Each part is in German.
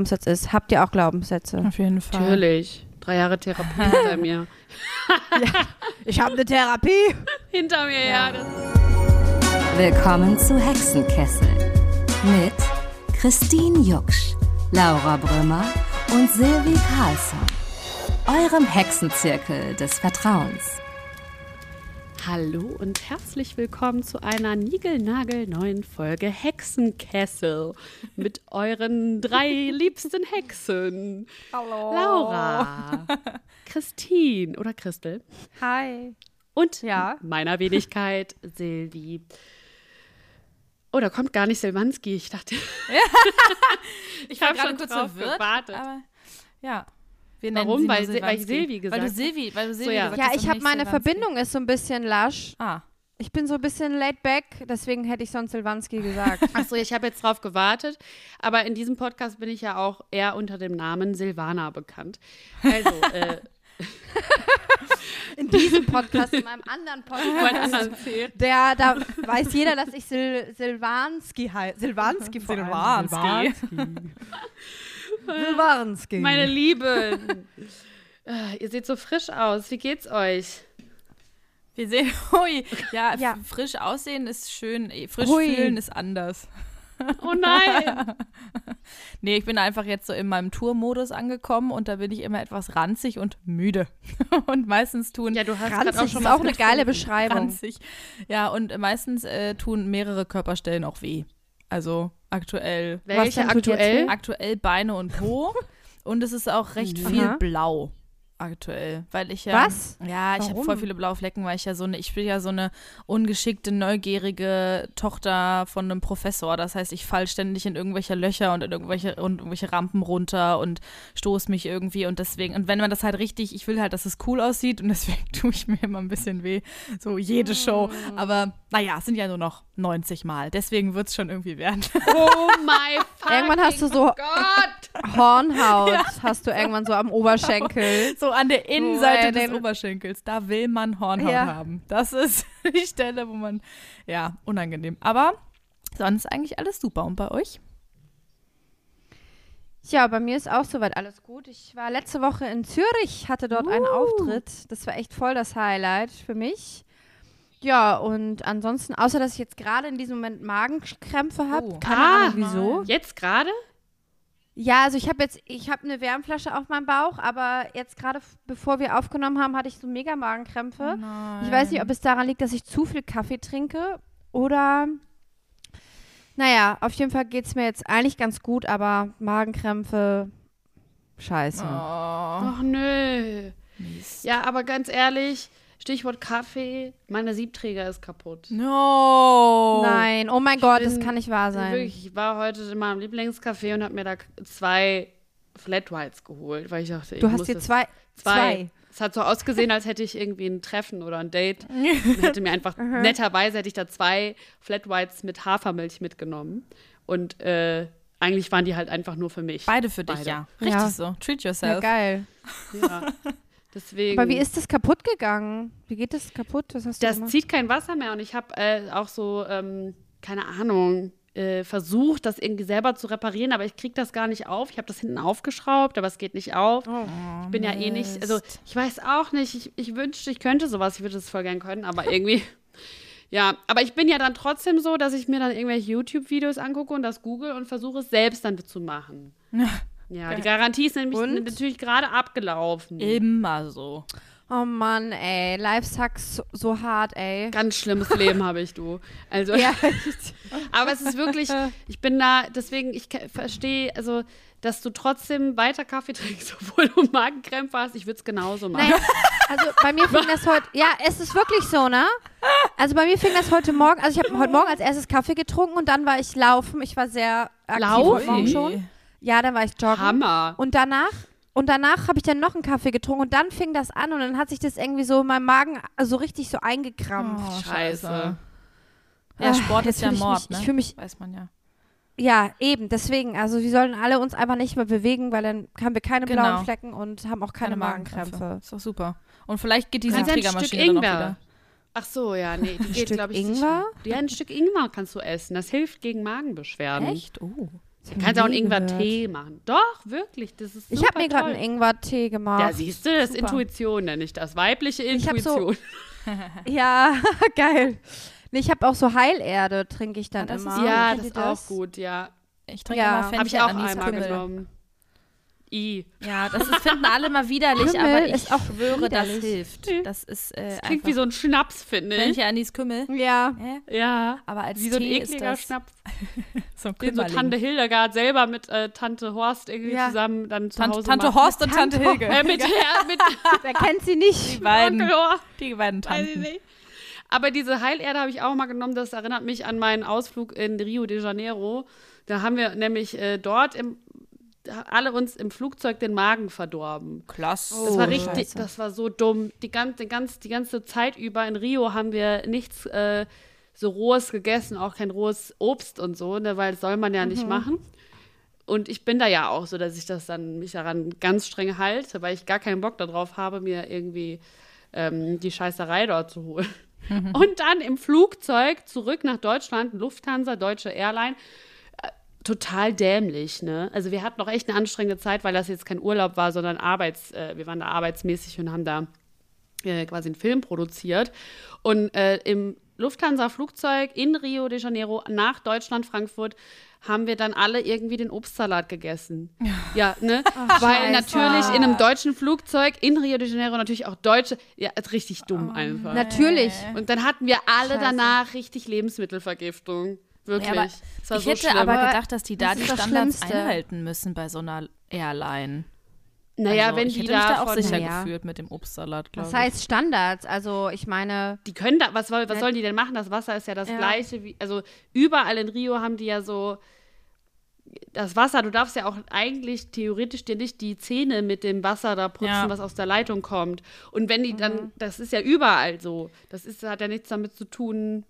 Glaubenssatz ist. Habt ihr auch Glaubenssätze? Auf jeden Fall. Natürlich. Drei Jahre Therapie hinter mir. Ich habe eine Therapie. Hinter mir, ja. das- Willkommen zu Hexenkessel mit Christine Jucksch, Laura Brümmer und Silvi Carlsson. Eurem Hexenzirkel des Vertrauens. Hallo und herzlich willkommen zu einer niegelnagelneuen Folge Hexenkessel mit euren drei liebsten Hexen. Hallo. Laura, Christine oder Christel Hi. und Ja. meiner Wenigkeit Silvi. Oh, da kommt gar nicht Silvanski. Ich dachte, Ich war gerade gerade kurz verwirrt, aber- Aber, ja. Wir Warum? Weil Sil- weil ich Silvanski. Silvi gesagt Weil du habe. Silvi, weil du Silvi ja. gesagt Ja, ich habe meine Silvanski. Verbindung ist so ein bisschen lasch. Ah. Ich bin so ein bisschen laid back, deswegen hätte ich sonst Silvanski gesagt. Achso, ich habe jetzt drauf gewartet. Aber in diesem Podcast bin ich ja auch eher unter dem Namen Silvana bekannt. Also, äh, In diesem Podcast, in meinem anderen Podcast, der, da weiß jeder, dass ich Sil Silvanski heiße. Silvanski vor allem. Silvanski. Silvanski. Meine Lieben. Äh, ihr seht so frisch aus. Wie geht's euch? Wir sehen, hui, ja, Ja. frisch aussehen ist schön, eh, frisch Hui. fühlen ist anders. Oh nein! Nee, ich bin einfach jetzt so in meinem Tourmodus angekommen und da bin ich immer etwas ranzig und müde. Und meistens tun Ja, du hast Ranzig auch ist schon auch was eine geile Beschreibung. ranzig. Ja, und meistens äh, tun mehrere Körperstellen auch weh. Also aktuell Welche aktuell? aktuell Beine und Po. und es ist auch recht Mhm. viel Aha. blau aktuell, weil ich ja Was? ja, ich habe voll viele blaue Flecken, weil ich ja so eine ich bin ja so eine ungeschickte neugierige Tochter von einem Professor, das heißt, ich fall ständig in irgendwelche Löcher und in irgendwelche und irgendwelche Rampen runter und stoß mich irgendwie und deswegen und wenn man das halt richtig, ich will halt, dass es cool aussieht und deswegen tue ich mir immer ein bisschen weh, so jede Show, Mm. aber naja, es sind ja nur noch 90 Mal, deswegen wird es schon irgendwie werden. Oh my fucking Irgendwann hast du so Gott! Hornhaut, hast du irgendwann so am Oberschenkel. So an der Innenseite äh, des Oberschenkels, da will man Hornhaut Ja. haben. Das ist die Stelle, wo man, ja, unangenehm. Aber sonst eigentlich alles super. Und bei euch? Ja, bei mir ist auch soweit alles gut. Ich war letzte Woche in Zürich, hatte dort einen Uh. Auftritt. Das war echt voll das Highlight für mich. Ja, und ansonsten, außer dass ich jetzt gerade in diesem Moment Magenkrämpfe habe, Oh. keine Ah, Ahnung wieso. Jetzt gerade? Ja, also ich habe jetzt, ich habe eine Wärmflasche auf meinem Bauch, aber jetzt gerade bevor wir aufgenommen haben, hatte ich so mega Magenkrämpfe. Ich weiß nicht, ob es daran liegt, dass ich zu viel Kaffee trinke oder. Naja, auf jeden Fall geht es mir jetzt eigentlich ganz gut, aber Magenkrämpfe. Scheiße. Oh, Ach nö. Mist. Ja, aber ganz ehrlich, Stichwort Kaffee, meine Siebträger ist kaputt. No. Nein, oh mein Gott, das bin- kann nicht wahr sein. Wirklich, ich war heute in meinem Lieblingscafé und habe mir da zwei Flat Whites geholt, weil ich dachte, ich Du hast dir das- zwei. zwei. Es hat so ausgesehen, als hätte ich irgendwie ein Treffen oder ein Date. Und hätte mir einfach, netterweise hätte ich da zwei Flat Whites mit Hafermilch mitgenommen. Und äh, eigentlich waren die halt einfach nur für mich. Beide für dich, Beide. ja. Richtig Ja. so. Treat Ja, yourself. geil. Ja. Deswegen. Aber wie ist das kaputt gegangen? Wie geht das kaputt? Was hast du Das gemacht? zieht kein Wasser mehr und ich habe äh, auch so, ähm, keine Ahnung, äh, versucht, das irgendwie selber zu reparieren, aber ich kriege das gar nicht auf. Ich habe das hinten aufgeschraubt, aber es geht nicht auf. ich bin ja eh nicht, also Mist. ich weiß auch nicht, ich, ich wünschte, ich könnte sowas, ich würde das voll gern können, aber irgendwie, ja, aber ich bin ja dann trotzdem so, dass ich mir dann irgendwelche YouTube-Videos angucke und das google und versuche es selbst dann zu machen. Ja, die Garantie ist nämlich Und? natürlich gerade abgelaufen. Immer so. Oh Mann, ey. Lifehacks so, so hart, ey. Ganz schlimmes Leben habe ich, du. Also, Ja, Aber es ist wirklich, ich bin da, deswegen, ich verstehe, also, dass du trotzdem weiter Kaffee trinkst, obwohl du Magenkrämpfe hast. Ich würde es genauso machen. Naja, also bei mir fing das heute, ja, es ist wirklich so, ne? Also bei mir fing das heute Morgen, also ich habe heute Morgen als erstes Kaffee getrunken und dann war ich laufen. Ich war sehr aktiv Laufen? heute Morgen schon. Ja, dann war ich joggen. Hammer. Und danach, und danach habe ich dann noch einen Kaffee getrunken und dann fing das an und dann hat sich das irgendwie so in meinem Magen so richtig so eingekrampft. Oh, Scheiße. Ja, Sport jetzt ist ja Mord, mich- ne? ich fühl mich- Weiß man ja. Ja, eben, deswegen. Also wir sollen alle uns einfach nicht mehr bewegen, weil dann haben wir keine Genau. blauen Flecken und haben auch keine, Magenkrämpfe. Ist doch super. Und vielleicht geht die Kannst du ein Siebträgermaschine Stück dann auch Ingwer? wieder. Ach so, ja, nee, die geht, glaube ich, Ingwer? sicher. Ja, ein Stück Ingwer kannst du essen. Das hilft gegen Magenbeschwerden. Echt? Oh. Du kannst auch einen Ingwer-Tee machen. Doch, wirklich. Das ist Ich habe mir gerade einen Ingwer-Tee gemacht. Ja, siehst du, das ist. Intuition, nenne ich das. Weibliche Ich hab so- Intuition. Ja, geil. Nee, ich habe auch so Heilerde, trinke ich dann Ah, das ist- immer. ja, Kennt das ist auch gut, ja. Ich trinke Ja, immer Habe ich Fenchel, auch einmal genommen. I. Ja, das ist, finden alle mal widerlich, Kümmel aber ich auch schwöre, das widerlich. hilft. Das ist äh, Das klingt wie so ein Schnaps, finde ich. Fenchel, Anis, Kümmel. Ja. Hä? Ja. Aber als Wie so ein Tee ist ekliger das Schnaps, so ein den so Kümmerling. Tante Hildegard selber mit äh, Tante Horst irgendwie Ja. zusammen dann zu Tante, Hause Tante macht. Horst und Tante, Tante Hilge. Äh, mit, mit Wer kennt sie nicht? die beiden, die beiden ich Tanten. Aber diese Heilerde habe ich auch mal genommen. Das erinnert mich an meinen Ausflug in Rio de Janeiro. Da haben wir nämlich äh, dort im, alle uns im Flugzeug den Magen verdorben. Klasse. Das Oh, war richtig, Scheiße. das war so dumm. Die ganze, ganz, die ganze Zeit über in Rio haben wir nichts äh, so rohes gegessen, auch kein rohes Obst und so, ne, weil das soll man ja nicht machen. Und ich bin da ja auch so, dass ich das dann mich daran ganz streng halte, weil ich gar keinen Bock darauf habe, mir irgendwie ähm, die Scheißerei dort zu holen. Und dann im Flugzeug zurück nach Deutschland, Lufthansa, Deutsche Airline, total dämlich, ne? Also wir hatten noch echt eine anstrengende Zeit, weil das jetzt kein Urlaub war, sondern Arbeits, äh, wir waren da arbeitsmäßig und haben da äh, quasi einen Film produziert. Und äh, im Lufthansa-Flugzeug in Rio de Janeiro nach Deutschland, Frankfurt, haben wir dann alle irgendwie den Obstsalat gegessen. Ja, ne? Weil Scheiße. natürlich in einem deutschen Flugzeug in Rio de Janeiro natürlich auch Deutsche, ja, ist richtig dumm einfach. Natürlich. Und dann hatten wir alle Scheiße. danach richtig Lebensmittelvergiftung. Wirklich. Ja, aber Es war ich so hätte schlimm. aber gedacht, dass die da Das die Standards Schlimmste. einhalten müssen bei so einer Airline. naja, also, wenn ich die hätte mich da auch sicher Ja. gefühlt mit dem Obstsalat, glaube Das heißt Standards. Also ich meine, Die können da, was, soll, was sollen die denn machen? Das Wasser ist ja das Ja. gleiche wie, also überall in Rio haben die ja so das Wasser, du darfst ja auch eigentlich theoretisch dir nicht die Zähne mit dem Wasser da putzen, Ja. was aus der Leitung kommt. Und wenn die Mhm. dann, das ist ja überall so. Das ist, hat ja nichts damit zu tun.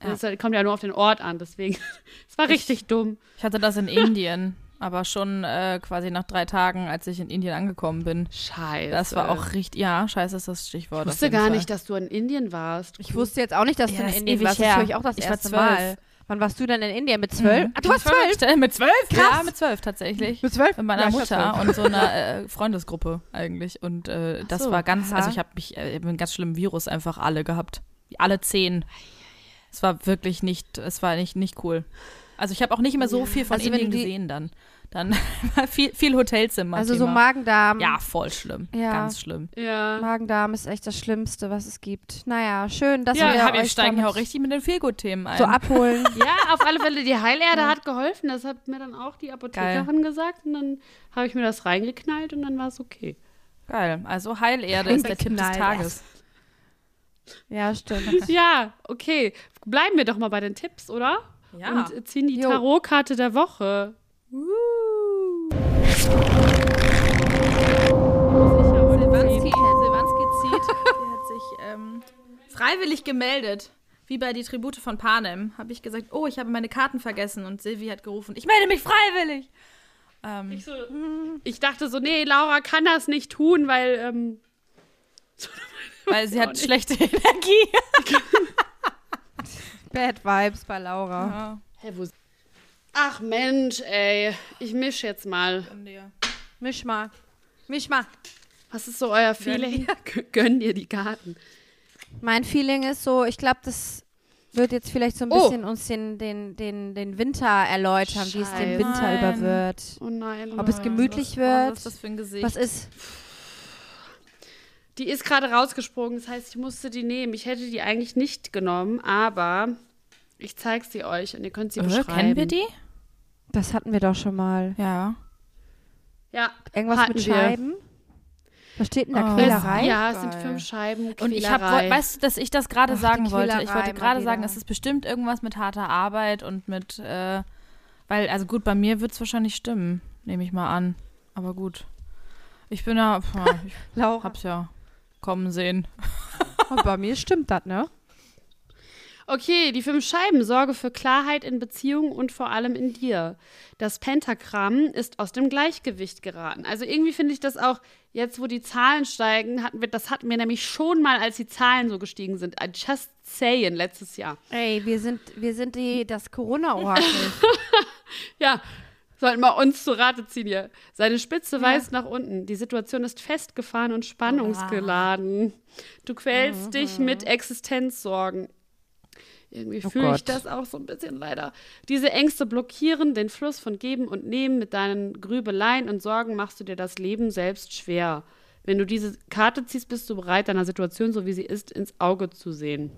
Das kommt ja nur auf den Ort an, deswegen. Es war richtig dumm. Ich hatte das in Indien, aber schon äh, quasi nach drei Tagen, als ich in Indien angekommen bin. Scheiße. Das war auch richtig, ja, scheiße ist das Stichwort. Ich wusste gar Fall. nicht, dass du in Indien warst. ich wusste jetzt auch nicht, dass Ja, du das in Indien ewig warst. Das her. höre ich auch das Ich war erste zwölf. Mal. Wann warst du denn in Indien? Mit zwölf? Mhm. Ah, du warst zwölf? Mit zwölf? Krass. Ja, mit zwölf tatsächlich. Mit zwölf? Mit meiner Ja, ich Mutter und so einer äh, Freundesgruppe eigentlich. Und äh, das so, war ganz, also ich habe mich, äh, ich hab einen ganz schlimmen Virus einfach alle gehabt. Alle zehn. Es war wirklich nicht, es war nicht, nicht cool. Also ich habe auch nicht mehr so viel von Also Indien gesehen dann. Dann war viel, viel Hotelzimmer. Also so Thema. Magen-Darm. Ja, voll schlimm. Ja. Ganz schlimm. Ja. Magen-Darm ist echt das Schlimmste, was es gibt. Naja, schön, dass Ja, wir Ja, wir steigen ja auch richtig mit den Feelgood-Themen ein. so abholen. Ja, auf alle Fälle, die Heilerde hat geholfen. Das hat mir dann auch die Apothekerin gesagt. Und dann habe ich mir das reingeknallt und dann war es okay. Geil. Also Heilerde ist der Tipp des. Tages. ja, stimmt. Ja, okay. Bleiben wir doch mal bei den Tipps, oder? Ja. Und ziehen die. Tarotkarte der Woche. Silvanski, Silvanski zieht. Der hat sich ähm, freiwillig gemeldet. Wie bei die Tribute von Panem. Habe ich gesagt, oh, ich habe meine Karten vergessen. Und Silvi hat gerufen, ich melde mich freiwillig. Ähm, Ich, so, ich dachte so, nee, Laura kann das nicht tun, weil ähm, weil sie hat nicht. schlechte Energie. Bad Vibes bei Laura. Ja, Hä, wo Ach Mensch, ey. Ich misch jetzt mal. dir. Misch mal. Misch mal. Was ist so euer Feeling? Gönn dir die Karten. Mein Feeling ist so, ich glaube, das wird jetzt vielleicht so ein Oh. bisschen uns den, den, den, den Winter erläutern, wie es den Scheiße. Winter Nein. über wird. Oh nein. Ob es Laura. gemütlich Was, wird. was ist das für ein Gesicht? Was ist? Die ist gerade rausgesprungen, das heißt, ich musste die nehmen. Ich hätte die eigentlich nicht genommen, aber ich zeige sie euch und ihr könnt sie äh, beschreiben. kennen wir die? Das hatten wir doch schon mal. Ja. Ja, Irgendwas mit wir. Scheiben? Was steht denn da? Oh. Quälerei? ja, es sind fünf Scheiben. Und ich habe, Quälerei. weißt du, dass ich das gerade sagen wollte. Ich Quälerei wollte gerade sagen, es ist bestimmt irgendwas mit harter Arbeit und mit, äh, weil, also gut, bei mir wird es wahrscheinlich stimmen, nehme ich mal an. Aber gut. Ich bin ja, ich hab's ja kommen sehen. Und bei mir stimmt das, ne? Okay, die fünf Scheiben sorge für Klarheit in Beziehungen und vor allem in dir. Das Pentagramm ist aus dem Gleichgewicht geraten. Also irgendwie finde ich das auch, jetzt wo die Zahlen steigen, hatten wir, das hatten wir nämlich schon mal, als die Zahlen so gestiegen sind. I just saying, letztes Jahr. Ey, wir sind, wir sind die, das Corona-Orakel. Ja, sollten wir uns zu Rate ziehen hier. Seine Spitze weist nach unten. Die Situation ist festgefahren und spannungsgeladen. Du quälst Mhm. dich mit Existenzsorgen. Irgendwie Oh fühle ich das auch so ein bisschen leider. Diese Ängste blockieren den Fluss von Geben und Nehmen. Mit deinen Grübeleien und Sorgen machst du dir das Leben selbst schwer. Wenn du diese Karte ziehst, bist du bereit, deiner Situation, so wie sie ist, ins Auge zu sehen.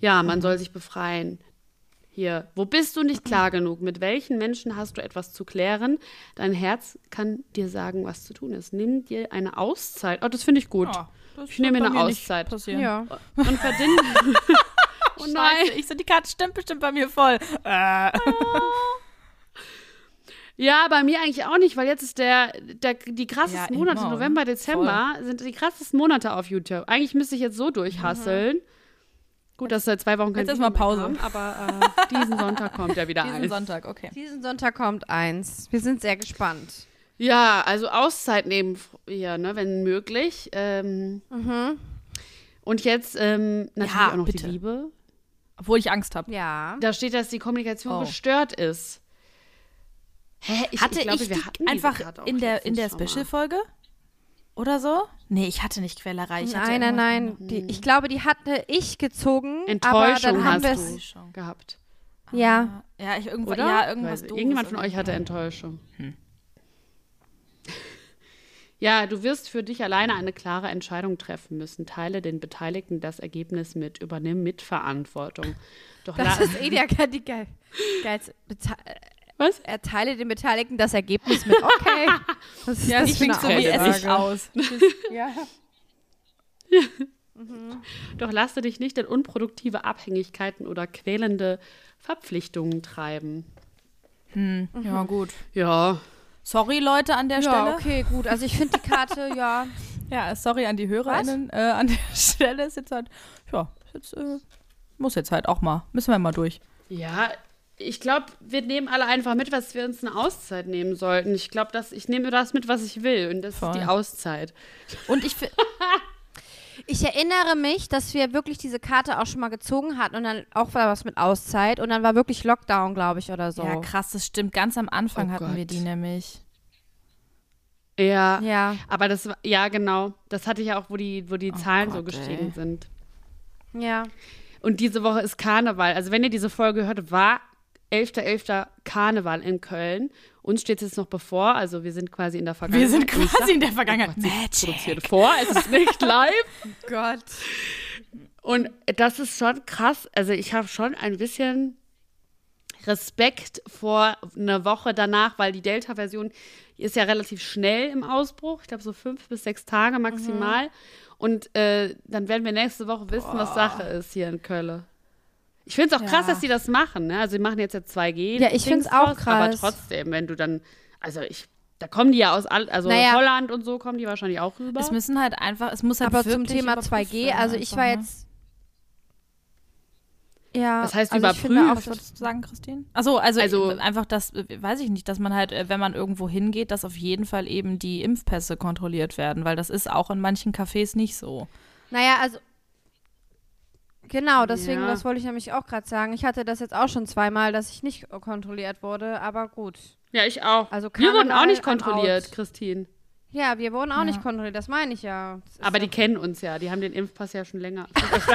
Ja, man soll sich befreien. Hier, wo bist du nicht klar genug? Mit welchen Menschen hast du etwas zu klären? Dein Herz kann dir sagen, was zu tun ist. Nimm dir eine Auszeit. Oh, das finde ich gut. Ja, das Ich nehme mir eine Auszeit. passieren. Ja. Und verdient. oh nein. Scheiße, ich so, die Karte stimmt bestimmt bei mir voll. Äh. Ja, bei mir eigentlich auch nicht, weil jetzt ist der, der die krassesten Ja, Monate, November? Dezember, sind die krassesten Monate auf YouTube. Eigentlich müsste ich jetzt so durchhasseln. Gut, dass seit zwei Wochen kein Jetzt erstmal Pause. kam, aber äh, diesen Sonntag kommt ja wieder Diesen eins. Sonntag, okay. Diesen Sonntag kommt eins. Wir sind sehr gespannt. Ja, also Auszeit nehmen hier, ne, wenn möglich. Ähm, Und jetzt ähm, natürlich Ja, auch noch bitte. die Liebe. Obwohl ich Angst habe. Ja. Da steht, dass die Kommunikation Oh. gestört ist. Hä? Ich, Hatte ich, glaube, ich wir die einfach in der, in der. Special-Folge? Oder so? Nee, ich hatte nicht Quälerei. Ich hatte Nein, nein, nein. Die, ich glaube, die hatte ich gezogen. aber Enttäuschung dann haben hast wir du es. gehabt. Ja. Ja, ich irgendwas, Oder? ja, irgendwas Weil doofes Irgendjemand von euch hatte Enttäuschung. Ja, du wirst für dich alleine eine klare Entscheidung treffen müssen. Teile den Beteiligten das Ergebnis mit, übernimm Mitverantwortung. Doch Das ist eh der die geil, geilste. Was? Erteile den Beteiligten das Ergebnis mit. Okay. Was ist Ja, das das klingt so wie? Essig aus. Ja. Doch lasse dich nicht in unproduktive Abhängigkeiten oder quälende Verpflichtungen treiben. Hm, ja, gut. Ja, Sorry, Leute, an der ja, Stelle. okay, gut. Also ich finde die Karte, ja. Ja, sorry an die HörerInnen. Äh, an der Stelle ist jetzt halt, ja, jetzt, äh, muss jetzt halt auch mal. Müssen wir mal durch. Ja, ich glaube, wir nehmen alle einfach mit, was wir uns eine Auszeit nehmen sollten. Ich glaube, dass ich nehme das mit, was ich will. Und das Voll. ist die Auszeit. Und ich Ich erinnere mich, dass wir wirklich diese Karte auch schon mal gezogen hatten und dann auch war was mit Auszeit und dann war wirklich Lockdown, glaube ich, oder so. Ja, krass, das stimmt. Ganz am Anfang Oh hatten wir Gott. die nämlich. Ja, Ja, aber das war, ja, genau. Das hatte ich ja auch, wo die, wo die Zahlen so Gott, gestiegen ey. sind. ja. Und diese Woche ist Karneval. Also, wenn ihr diese Folge hört, war 11.11. Karneval in Köln. Uns steht es jetzt noch bevor. Also, wir sind quasi in der Vergangenheit. Wir sind ich quasi in der Vergangenheit. Oh Gott, vor. Es ist nicht live. Gott. Und das ist schon krass. Also ich habe schon ein bisschen Respekt vor einer Woche danach, weil die Delta-Version ist ja relativ schnell im Ausbruch. Ich glaube so fünf bis sechs Tage maximal. Und äh, dann werden wir nächste Woche wissen, was Sache ist hier in Köln. Ich finde es auch krass, Ja. dass die das machen. Ne? Also sie machen jetzt ja 2G. Ja, ich find's Dings auch draus, Aber krass. trotzdem, wenn du dann, also ich, da kommen die ja aus, all, also Naja. Holland und so kommen die wahrscheinlich auch rüber. Es müssen halt einfach, es muss halt Aber zum Thema überprüft 2G, werden also ich einfach, war ne? jetzt. Ja. Was heißt also ich finde überprüft? auch, Was wolltest du sagen, Christine? Achso, also, Also- einfach das, weiß ich nicht, dass man halt, wenn man irgendwo hingeht, dass auf jeden Fall eben die Impfpässe kontrolliert werden, weil das ist auch in manchen Cafés nicht so. Naja, also. Genau, deswegen, Ja. das wollte ich nämlich auch gerade sagen. Ich hatte das jetzt auch schon zweimal, dass ich nicht kontrolliert wurde, aber gut. ja, ich auch. Also wir wurden auch nicht kontrolliert. Christine. Ja, wir wurden auch Ja. nicht kontrolliert, das meine ich ja. Aber die kennen uns ja. Die haben den Impfpass ja schon länger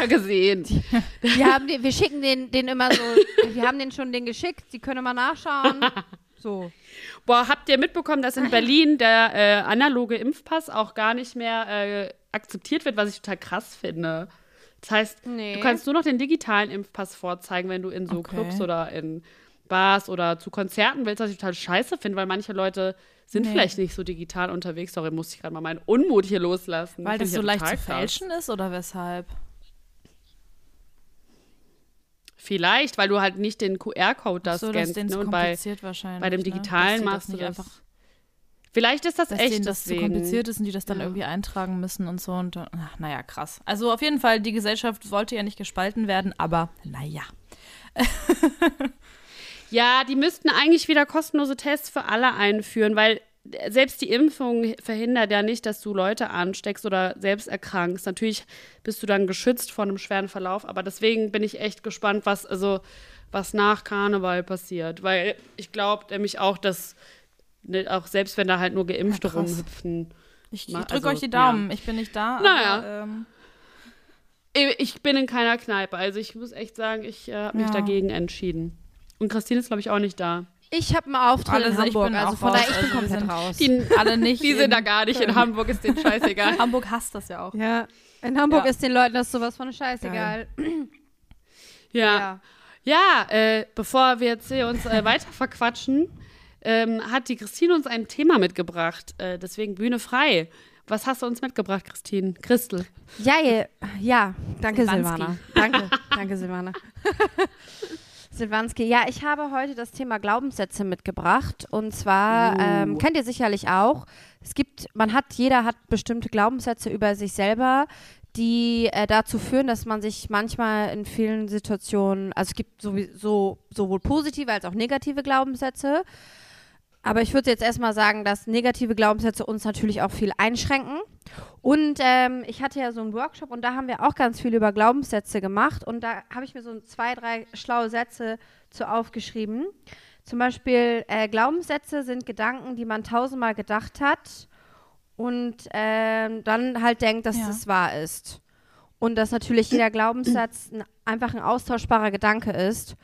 gesehen. wir, haben den, wir schicken den, den immer so, wir haben den schon den geschickt, sie können mal nachschauen. So. Boah, habt ihr mitbekommen, dass in Berlin der äh, analoge Impfpass auch gar nicht mehr äh, akzeptiert wird, was ich total krass finde. Das heißt, Nee. du kannst nur noch den digitalen Impfpass vorzeigen, wenn du in so Okay. Clubs oder in Bars oder zu Konzerten willst, was ich total scheiße finde, weil manche Leute sind Nee. vielleicht nicht so digital unterwegs. Sorry, muss ich gerade mal meinen Unmut hier loslassen. Weil das so leicht zu fälschen ist oder weshalb? Vielleicht, weil du halt nicht den QR-Code da so, scannst. denen Ne? zu Und bei, wahrscheinlich. bei dem ne? Digitalen die machst das du das. einfach, Vielleicht ist das dass echt denen das zu kompliziert ist und die das dann Ja. irgendwie eintragen müssen und so. Und, ach, naja, krass. Also auf jeden Fall, die Gesellschaft sollte ja nicht gespalten werden, aber naja. Ja, die müssten eigentlich wieder kostenlose Tests für alle einführen, weil selbst die Impfung verhindert ja nicht, dass du Leute ansteckst oder selbst erkrankst. Natürlich bist du dann geschützt vor einem schweren Verlauf, aber deswegen bin ich echt gespannt, was, also, was nach Karneval passiert. Weil ich glaube nämlich auch, dass ne, auch selbst wenn da halt nur Geimpfte Ja, rumhüpfen. Ich, ich drücke also, euch die Daumen. Ich bin nicht da. Naja. Aber, ähm, Ich bin in keiner Kneipe, also ich muss echt sagen, ich äh, habe mich Ja. dagegen entschieden. Und Christine ist, glaube ich, auch nicht da. Ich habe einen Auftritt Alle in Hamburg, bin also auch von daher, ich bin also komplett raus. Die, alle nicht. die sind in da gar nicht. In. Hamburg ist denen scheißegal. Hamburg hasst das ja auch. Ja, in Hamburg Ja. ist den Leuten das sowas von scheißegal. Ja. Ja, äh, bevor wir jetzt hier uns äh, weiter verquatschen, ähm, hat die Christine uns ein Thema mitgebracht. Äh, deswegen Bühne frei. Was hast du uns mitgebracht, Christine? Christel. Ja, ja, ja. danke. Silvana. Danke, danke Silvana. Silvanski, ja, ich habe heute das Thema Glaubenssätze mitgebracht. Und zwar, Uh. ähm, kennt ihr sicherlich auch, es gibt, man hat, jeder hat bestimmte Glaubenssätze über sich selber, die äh, dazu führen, dass man sich manchmal in vielen Situationen, also es gibt sowieso sowohl positive als auch negative Glaubenssätze. Aber ich würde jetzt erstmal sagen, dass negative Glaubenssätze uns natürlich auch viel einschränken. Und ähm, ich hatte ja so einen Workshop und da haben wir auch ganz viel über Glaubenssätze gemacht. Und da habe ich mir so zwei, drei schlaue Sätze zu aufgeschrieben. Zum Beispiel, äh, Glaubenssätze sind Gedanken, die man tausendmal gedacht hat und ähm, dann halt denkt, dass Ja. es wahr ist. Und dass natürlich jeder Glaubenssatz ein, einfach ein austauschbarer Gedanke ist.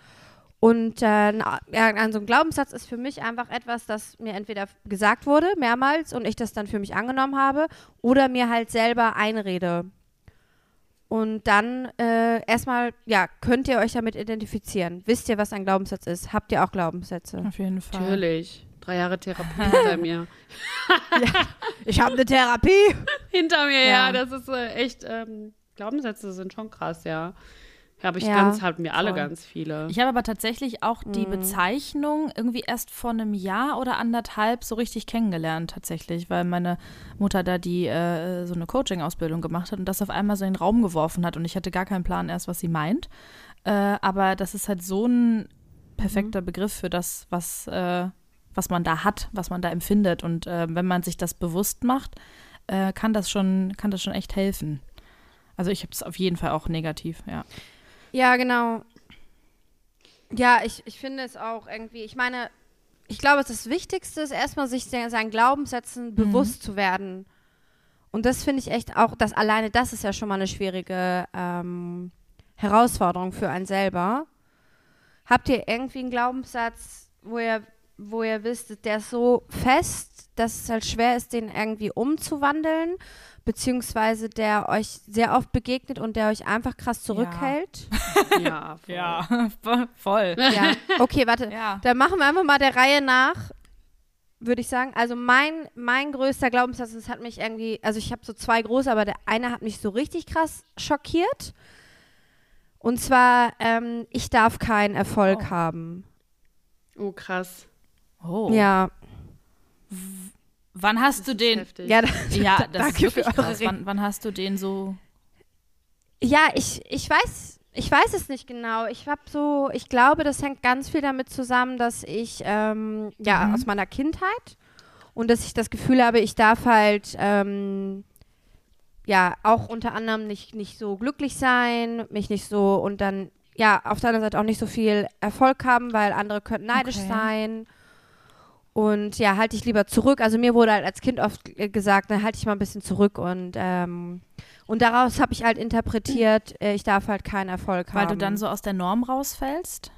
Und äh, ein- ja, ein- so ein Glaubenssatz ist für mich einfach etwas, das mir entweder gesagt wurde, mehrmals, und ich das dann für mich angenommen habe, oder mir halt selber einrede. Und dann äh, erstmal, ja, könnt ihr euch damit identifizieren? Wisst ihr, was ein Glaubenssatz ist? Habt ihr auch Glaubenssätze? Auf jeden Fall. Natürlich. Drei Jahre Therapie hinter mir. Ich habe eine Therapie. Hinter mir, ja. Ja. Das ist äh, echt, ähm, Glaubenssätze sind schon krass, ja. Habe ich Ja, ganz, hatten wir alle voll. ganz viele. Ich habe aber tatsächlich auch die Mhm. Bezeichnung irgendwie erst vor einem Jahr oder anderthalb so richtig kennengelernt, tatsächlich, weil meine Mutter da die äh, so eine Coaching-Ausbildung gemacht hat und das auf einmal so in den Raum geworfen hat und ich hatte gar keinen Plan erst, was sie meint. Äh, aber das ist halt so ein perfekter Mhm. Begriff für das, was, äh, was man da hat, was man da empfindet. Und äh, wenn man sich das bewusst macht, äh, kann das schon, kann das schon echt helfen. Also ich habe es auf jeden Fall auch negativ, ja. Ja, genau. Ja, ich, ich finde es auch irgendwie, ich meine, ich glaube, das Wichtigste ist erstmal, sich se- seinen Glaubenssätzen bewusst zu werden. Und das finde ich echt auch, das alleine das ist ja schon mal eine schwierige ähm, Herausforderung für einen selber. Habt ihr irgendwie einen Glaubenssatz, wo ihr, wo ihr wisst, der ist so fest, dass es halt schwer ist, den irgendwie umzuwandeln, beziehungsweise der euch sehr oft begegnet und der euch einfach krass zurückhält? ja, voll. Ja, voll. Ja. Okay, warte. Ja. Dann machen wir einfach mal der Reihe nach, würde ich sagen. Also mein, mein größter Glaubenssatz, das hat mich irgendwie, also ich habe so zwei große, aber der eine hat mich so richtig krass schockiert. Und zwar, ähm, ich darf keinen Erfolg Oh. haben. Oh, krass. Oh. Ja, Wann hast du ist den? heftig. ja, Ja, das Danke ist für wirklich krass. Wann, wann hast du den so? ja, ich, ich weiß, ich weiß es nicht genau. Ich habe so, ich glaube, das hängt ganz viel damit zusammen, dass ich, ähm, ja, Mhm. aus meiner Kindheit und dass ich das Gefühl habe, ich darf halt, ähm, ja, auch unter anderem nicht, nicht so glücklich sein, mich nicht so und dann, ja, auf der anderen Seite auch nicht so viel Erfolg haben, weil andere könnten neidisch Okay. sein. Und ja, halte ich lieber zurück. Also mir wurde halt als Kind oft äh, gesagt, na, halte ich mal ein bisschen zurück und ähm, und daraus habe ich halt interpretiert, äh, ich darf halt keinen Erfolg Weil haben. du dann so aus der Norm rausfällst?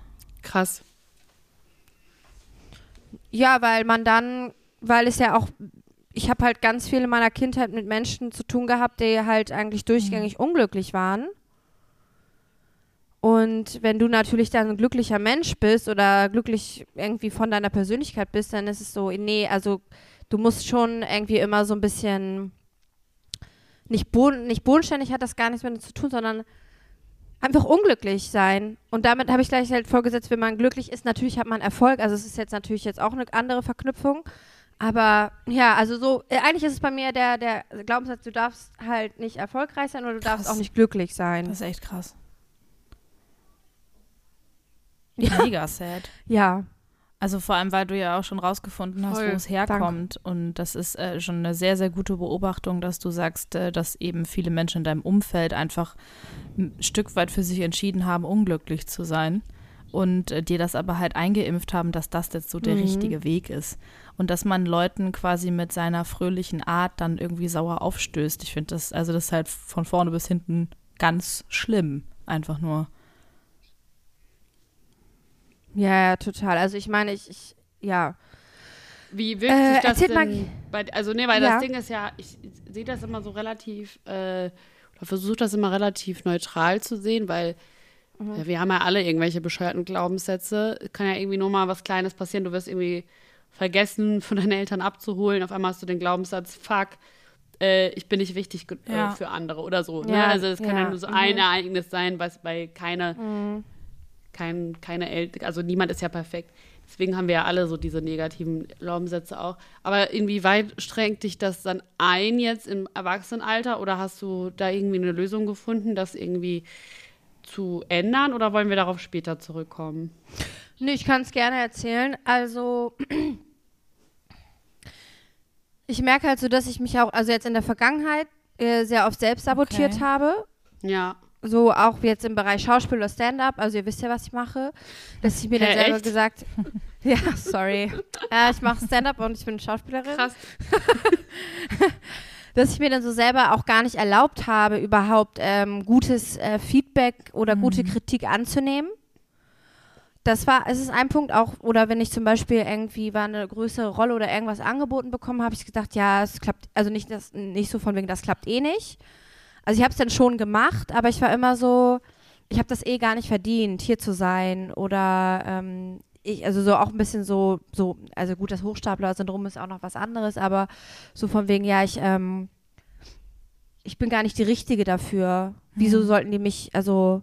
Krass. Ja, weil man dann, weil es ja auch, ich habe halt ganz viel in meiner Kindheit mit Menschen zu tun gehabt, die halt eigentlich durchgängig unglücklich waren. Und wenn du natürlich dann ein glücklicher Mensch bist oder glücklich irgendwie von deiner Persönlichkeit bist, dann ist es so, nee, also du musst schon irgendwie immer so ein bisschen nicht, boden, nicht bodenständig hat das gar nichts mit zu tun, sondern einfach unglücklich sein. Und damit habe ich gleich halt vorgesetzt, wenn man glücklich ist, natürlich hat man Erfolg. Also es ist jetzt natürlich jetzt auch eine andere Verknüpfung. Aber ja, also so, äh, eigentlich ist es bei mir der, der Glaubenssatz, du darfst halt nicht erfolgreich sein oder du darfst Krass. auch nicht glücklich sein. Das ist echt krass. Ja. Mega sad. Ja. Also vor allem, weil du ja auch schon rausgefunden hast, Voll. wo es herkommt. Und das ist äh, schon eine sehr, sehr gute Beobachtung, dass du sagst, äh, dass eben viele Menschen in deinem Umfeld einfach ein Stück weit für sich entschieden haben, unglücklich zu sein. Und äh, dir das aber halt eingeimpft haben, dass das jetzt so der Mhm. richtige Weg ist. Und dass man Leuten quasi mit seiner fröhlichen Art dann irgendwie sauer aufstößt. Ich finde das, also das ist halt von vorne bis hinten ganz schlimm. Einfach nur. Ja, ja, total. Also ich meine, ich, ich ja. Wie wirkt Äh, sich das erzählt mal- denn bei, also nee, weil Ja. das Ding ist ja, ich sehe das immer so relativ, äh, oder versuche das immer relativ neutral zu sehen, weil Mhm. ja, wir haben ja alle irgendwelche bescheuerten Glaubenssätze. Kann ja irgendwie nur mal was Kleines passieren, du wirst irgendwie vergessen, von deinen Eltern abzuholen. Auf einmal hast du den Glaubenssatz, fuck, äh, ich bin nicht wichtig Ja. äh, für andere oder so. Ne? Also es kann ja, nur so mhm. ein Ereignis sein, was bei keine, Mhm. Kein, keine Eltern, also niemand ist ja perfekt. Deswegen haben wir ja alle so diese negativen Glaubenssätze auch. Aber inwieweit strengt dich das dann ein jetzt im Erwachsenenalter oder hast du da irgendwie eine Lösung gefunden, das irgendwie zu ändern oder wollen wir darauf später zurückkommen? Nee, ich kann es gerne erzählen. Also, ich merke halt so, dass ich mich auch, also jetzt in der Vergangenheit, äh, sehr oft selbst sabotiert Okay. habe. Ja. So auch jetzt im Bereich Schauspiel oder Stand-up. Also, ihr wisst ja, was ich mache. Dass ich mir dann Hä, selber echt? gesagt ja, sorry. äh, ich mache Stand-up und ich bin Schauspielerin. Krass. dass ich mir dann so selber auch gar nicht erlaubt habe, überhaupt ähm, gutes äh, Feedback oder gute Kritik anzunehmen. Das war, es ist ein Punkt auch, oder wenn ich zum Beispiel irgendwie war eine größere Rolle oder irgendwas angeboten bekommen, habe ich gedacht, ja, es klappt, also nicht, das, nicht so von wegen, das klappt eh nicht. Also ich habe es dann schon gemacht, aber ich war immer so, ich habe das eh gar nicht verdient, hier zu sein oder ähm, ich, also so auch ein bisschen so, so, also gut, das Hochstapler-Syndrom ist auch noch was anderes, aber so von wegen, ja, ich, ähm, ich bin gar nicht die Richtige dafür. Wieso sollten die mich, also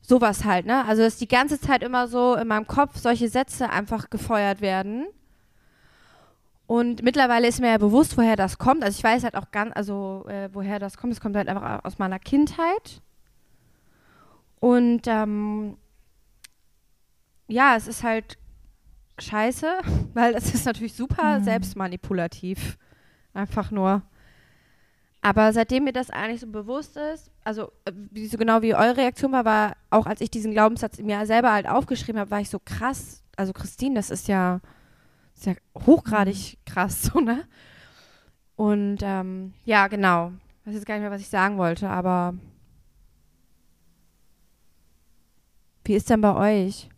sowas halt, ne? Also dass die ganze Zeit immer so in meinem Kopf solche Sätze einfach gefeuert werden. Und mittlerweile ist mir ja bewusst, woher das kommt. Also ich weiß halt auch ganz, also äh, woher das kommt. Es kommt halt einfach aus meiner Kindheit. Und ähm, ja, es ist halt scheiße, weil es ist natürlich super selbstmanipulativ. Einfach nur. Aber seitdem mir das eigentlich so bewusst ist, also äh, wie, so genau wie eure Reaktion war, war auch als ich diesen Glaubenssatz mir selber halt aufgeschrieben habe, war ich so krass. Also Christine, das ist ja, ist ja hochgradig krass, so, ne? Und ähm, ja, genau. Ich weiß jetzt gar nicht mehr, was ich sagen wollte, aber wie ist denn bei euch?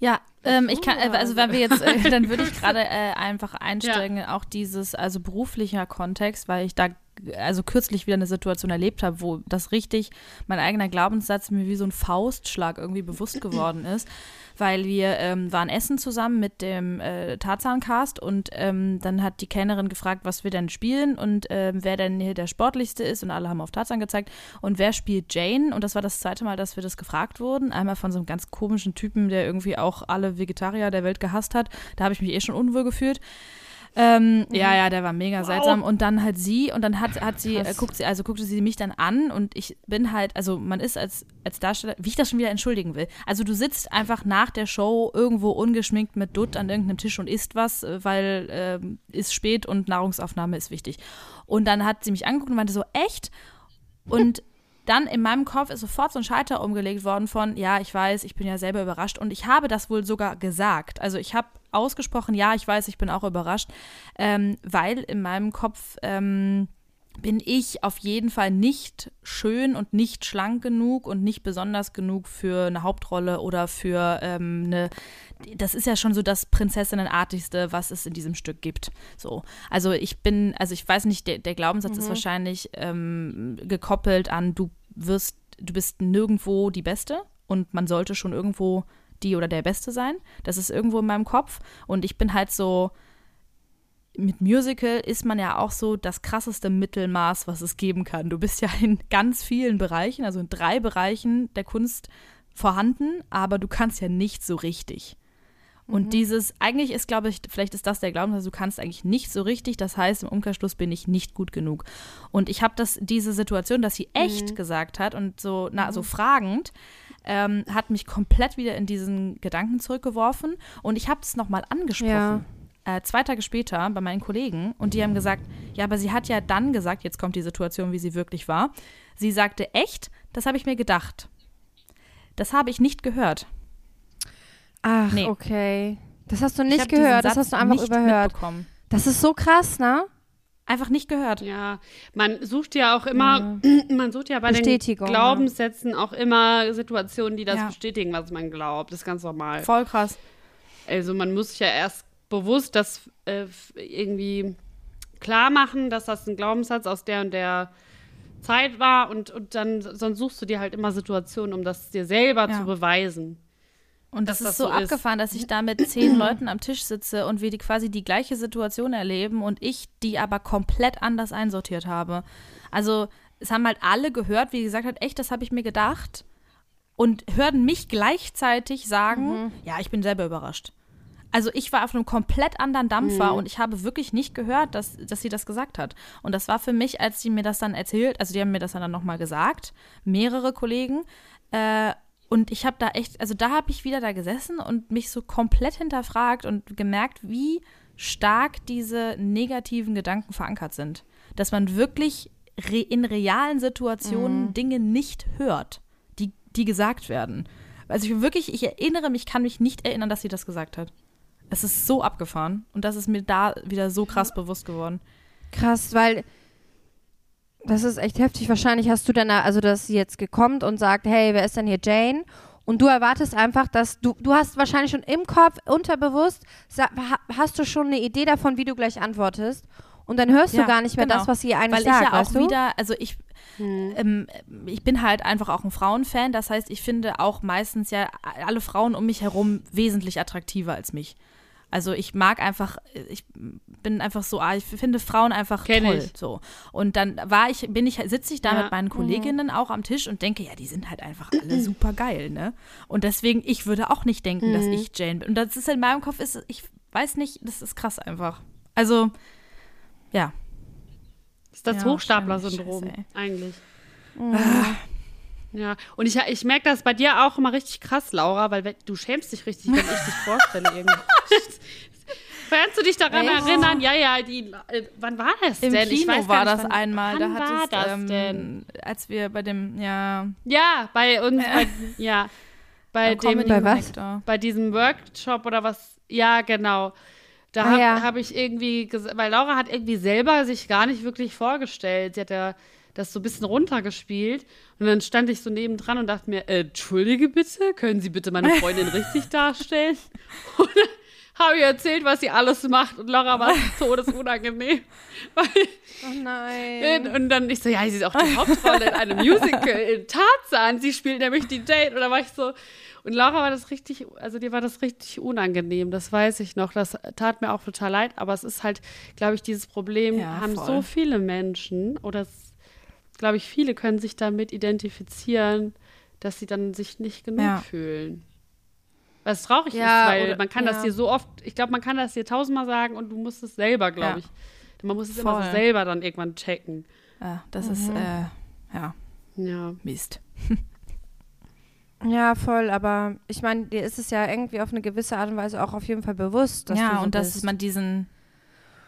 Ja, ähm, ich kann, äh, also wenn wir jetzt, äh, dann würde ich gerade äh, einfach Ja. einsteigen in auch dieses, also beruflicher Kontext, weil ich da also kürzlich wieder eine Situation erlebt habe, wo das richtig, mein eigener Glaubenssatz mir wie so ein Faustschlag irgendwie bewusst geworden ist, weil wir ähm, waren essen zusammen mit dem äh, Tarzan-Cast und ähm, dann hat die Kellnerin gefragt, was wir denn spielen und ähm, wer denn hier der Sportlichste ist und alle haben auf Tarzan gezeigt. Und wer spielt Jane? Und das war das zweite Mal, dass wir das gefragt wurden, einmal von so einem ganz komischen Typen, der irgendwie auch alle Vegetarier der Welt gehasst hat, da habe ich mich eh schon unwohl gefühlt. Ähm, Ja, ja, der war mega seltsam. Und dann halt sie und dann hat, hat sie, äh, guckt sie, also guckte sie mich dann an und ich bin halt, also man ist als, als Darsteller, wie ich das schon wieder entschuldigen will. Also du sitzt einfach nach der Show irgendwo ungeschminkt mit Dutt an irgendeinem Tisch und isst was, äh, weil ähm, ist spät und Nahrungsaufnahme ist wichtig. Und dann hat sie mich angeguckt und meinte so, echt? Und dann in meinem Kopf ist sofort so ein Schalter umgelegt worden von, ja, ich weiß, ich bin ja selber überrascht und ich habe das wohl sogar gesagt. Also ich habe ausgesprochen, ja, ich weiß, ich bin auch überrascht, ähm, weil in meinem Kopf ähm, bin ich auf jeden Fall nicht schön und nicht schlank genug und nicht besonders genug für eine Hauptrolle oder für ähm, eine. Das ist ja schon so das Prinzessinnenartigste, was es in diesem Stück gibt. So, also ich bin, also ich weiß nicht, der, der Glaubenssatz ist wahrscheinlich ähm, gekoppelt an du wirst, du bist nirgendwo die Beste und man sollte schon irgendwo die oder der Beste sein. Das ist irgendwo in meinem Kopf und ich bin halt so mit Musical ist man ja auch so das krasseste Mittelmaß, was es geben kann. Du bist ja in ganz vielen Bereichen, also in drei Bereichen der Kunst vorhanden, aber du kannst ja nicht so richtig. Und dieses, eigentlich ist, glaube ich, vielleicht ist das der Glaubenssatz, du kannst eigentlich nicht so richtig. Das heißt, im Umkehrschluss bin ich nicht gut genug. Und ich habe das, diese Situation, dass sie echt gesagt hat und so, na, so fragend, ähm, hat mich komplett wieder in diesen Gedanken zurückgeworfen und ich habe es nochmal angesprochen. Ja. Äh, zwei Tage später bei meinen Kollegen und die haben gesagt, ja, aber sie hat ja dann gesagt, jetzt kommt die Situation, wie sie wirklich war. Sie sagte, echt, das habe ich mir gedacht. Das habe ich nicht gehört. Ach, Nee. okay. Das hast du Ich nicht gehört, das hast du einfach nicht überhört. Das ist so krass, ne? Einfach nicht gehört. Ja, man sucht ja auch immer, man sucht ja bei den ja. Glaubenssätzen auch immer Situationen, die das Ja. bestätigen, was man glaubt. Das ist ganz normal. Voll krass. Also man muss sich ja erst bewusst das äh, irgendwie klar machen, dass das ein Glaubenssatz aus der und der Zeit war und, und dann sonst suchst du dir halt immer Situationen, um das dir selber Ja. zu beweisen. Und das, dass ist das so so ist. abgefahren, dass ich da mit zehn Leuten am Tisch sitze und wir die quasi die gleiche Situation erleben und ich die aber komplett anders einsortiert habe. Also es haben halt alle gehört, wie sie gesagt hat, echt, das habe ich mir gedacht und hörten mich gleichzeitig sagen, ja, ich bin selber überrascht. Also ich war auf einem komplett anderen Dampfer und ich habe wirklich nicht gehört, dass, dass sie das gesagt hat. Und das war für mich, als sie mir das dann erzählt, also die haben mir das dann nochmal gesagt, mehrere Kollegen, äh, und ich habe da echt, also da habe ich wieder da gesessen und mich so komplett hinterfragt und gemerkt, wie stark diese negativen Gedanken verankert sind. Dass man wirklich re in realen Situationen Dinge nicht hört, die, die gesagt werden. Also ich wirklich, ich erinnere mich, kann mich nicht erinnern, dass sie das gesagt hat. Es ist so abgefahren und das ist mir da wieder so krass bewusst geworden. Krass, weil das ist echt heftig. Wahrscheinlich hast du dann, also dass sie jetzt gekommen und sagt, hey, wer ist denn hier Jane? Und du erwartest einfach, dass du, du hast wahrscheinlich schon im Kopf, unterbewusst, hast du schon eine Idee davon, wie du gleich antwortest. Und dann hörst Ja, du gar nicht mehr genau. das, was sie eigentlich Weil sagt, ich ja auch du? wieder, also ich, ähm, ich bin halt einfach auch ein Frauenfan. Das heißt, ich finde auch meistens ja alle Frauen um mich herum wesentlich attraktiver als mich. Also ich mag einfach, ich bin einfach so, ah, ich finde Frauen einfach Kenn toll. ich. So. Und dann war ich, bin ich, sitze ich da Ja. mit meinen Kolleginnen auch am Tisch und denke, ja, die sind halt einfach alle super geil, ne? Und deswegen, ich würde auch nicht denken, dass ich Jane bin. Und das ist in meinem Kopf, ist, ich weiß nicht, das ist krass einfach. Also, ja. Das ist das Ja, Hochstapler-Syndrom scheiße, ey. Ja, und ich, ich merke das bei dir auch immer richtig krass, Laura, weil du schämst dich richtig, wenn ich dich vorstelle irgendwie. Kannst du dich daran Echt? erinnern? Ja, ja, die, äh, wann war das Im denn? Kino ich weiß war nicht, das wann, einmal. Wann da hat war es, das ähm, denn? als wir bei dem, ja, Ja, bei uns, bei, ja, bei am dem, Bei was? Bei diesem Workshop oder was. Ja, genau. Da Ah, habe ja. hab ich irgendwie, weil Laura hat irgendwie selber sich gar nicht wirklich vorgestellt. Sie hat ja das so ein bisschen runtergespielt. Und dann stand ich so nebendran und dachte mir, äh, entschuldige bitte, können Sie bitte meine Freundin richtig darstellen? Und habe ich erzählt, was sie alles macht. Und Laura war todesunangenehm. Weil, Oh nein. und dann ich so, ja, sie ist auch die Hauptrolle in einem Musical in Tarzan. Sie spielt nämlich die Jane. Und da war ich so, und Laura war das richtig, also dir war das richtig unangenehm, das weiß ich noch. Das tat mir auch total leid, aber es ist halt, glaube ich, dieses Problem Ja, haben voll. so viele Menschen oder es, glaube ich, viele können sich damit identifizieren, dass sie dann sich nicht genug Ja. fühlen. Was traurig Ja, ist, weil oder- man kann ja. das dir so oft, ich glaube, man kann das dir tausendmal sagen und du musst es selber, glaube Ja. ich. Man muss es immer Voll. so selber dann irgendwann checken. Ja, das ist, Mhm. äh, ja, Ja. Mist. Ja, voll, aber ich meine, dir ist es ja irgendwie auf eine gewisse Art und Weise auch auf jeden Fall bewusst, dass du ja, so und bist. dass man diesen,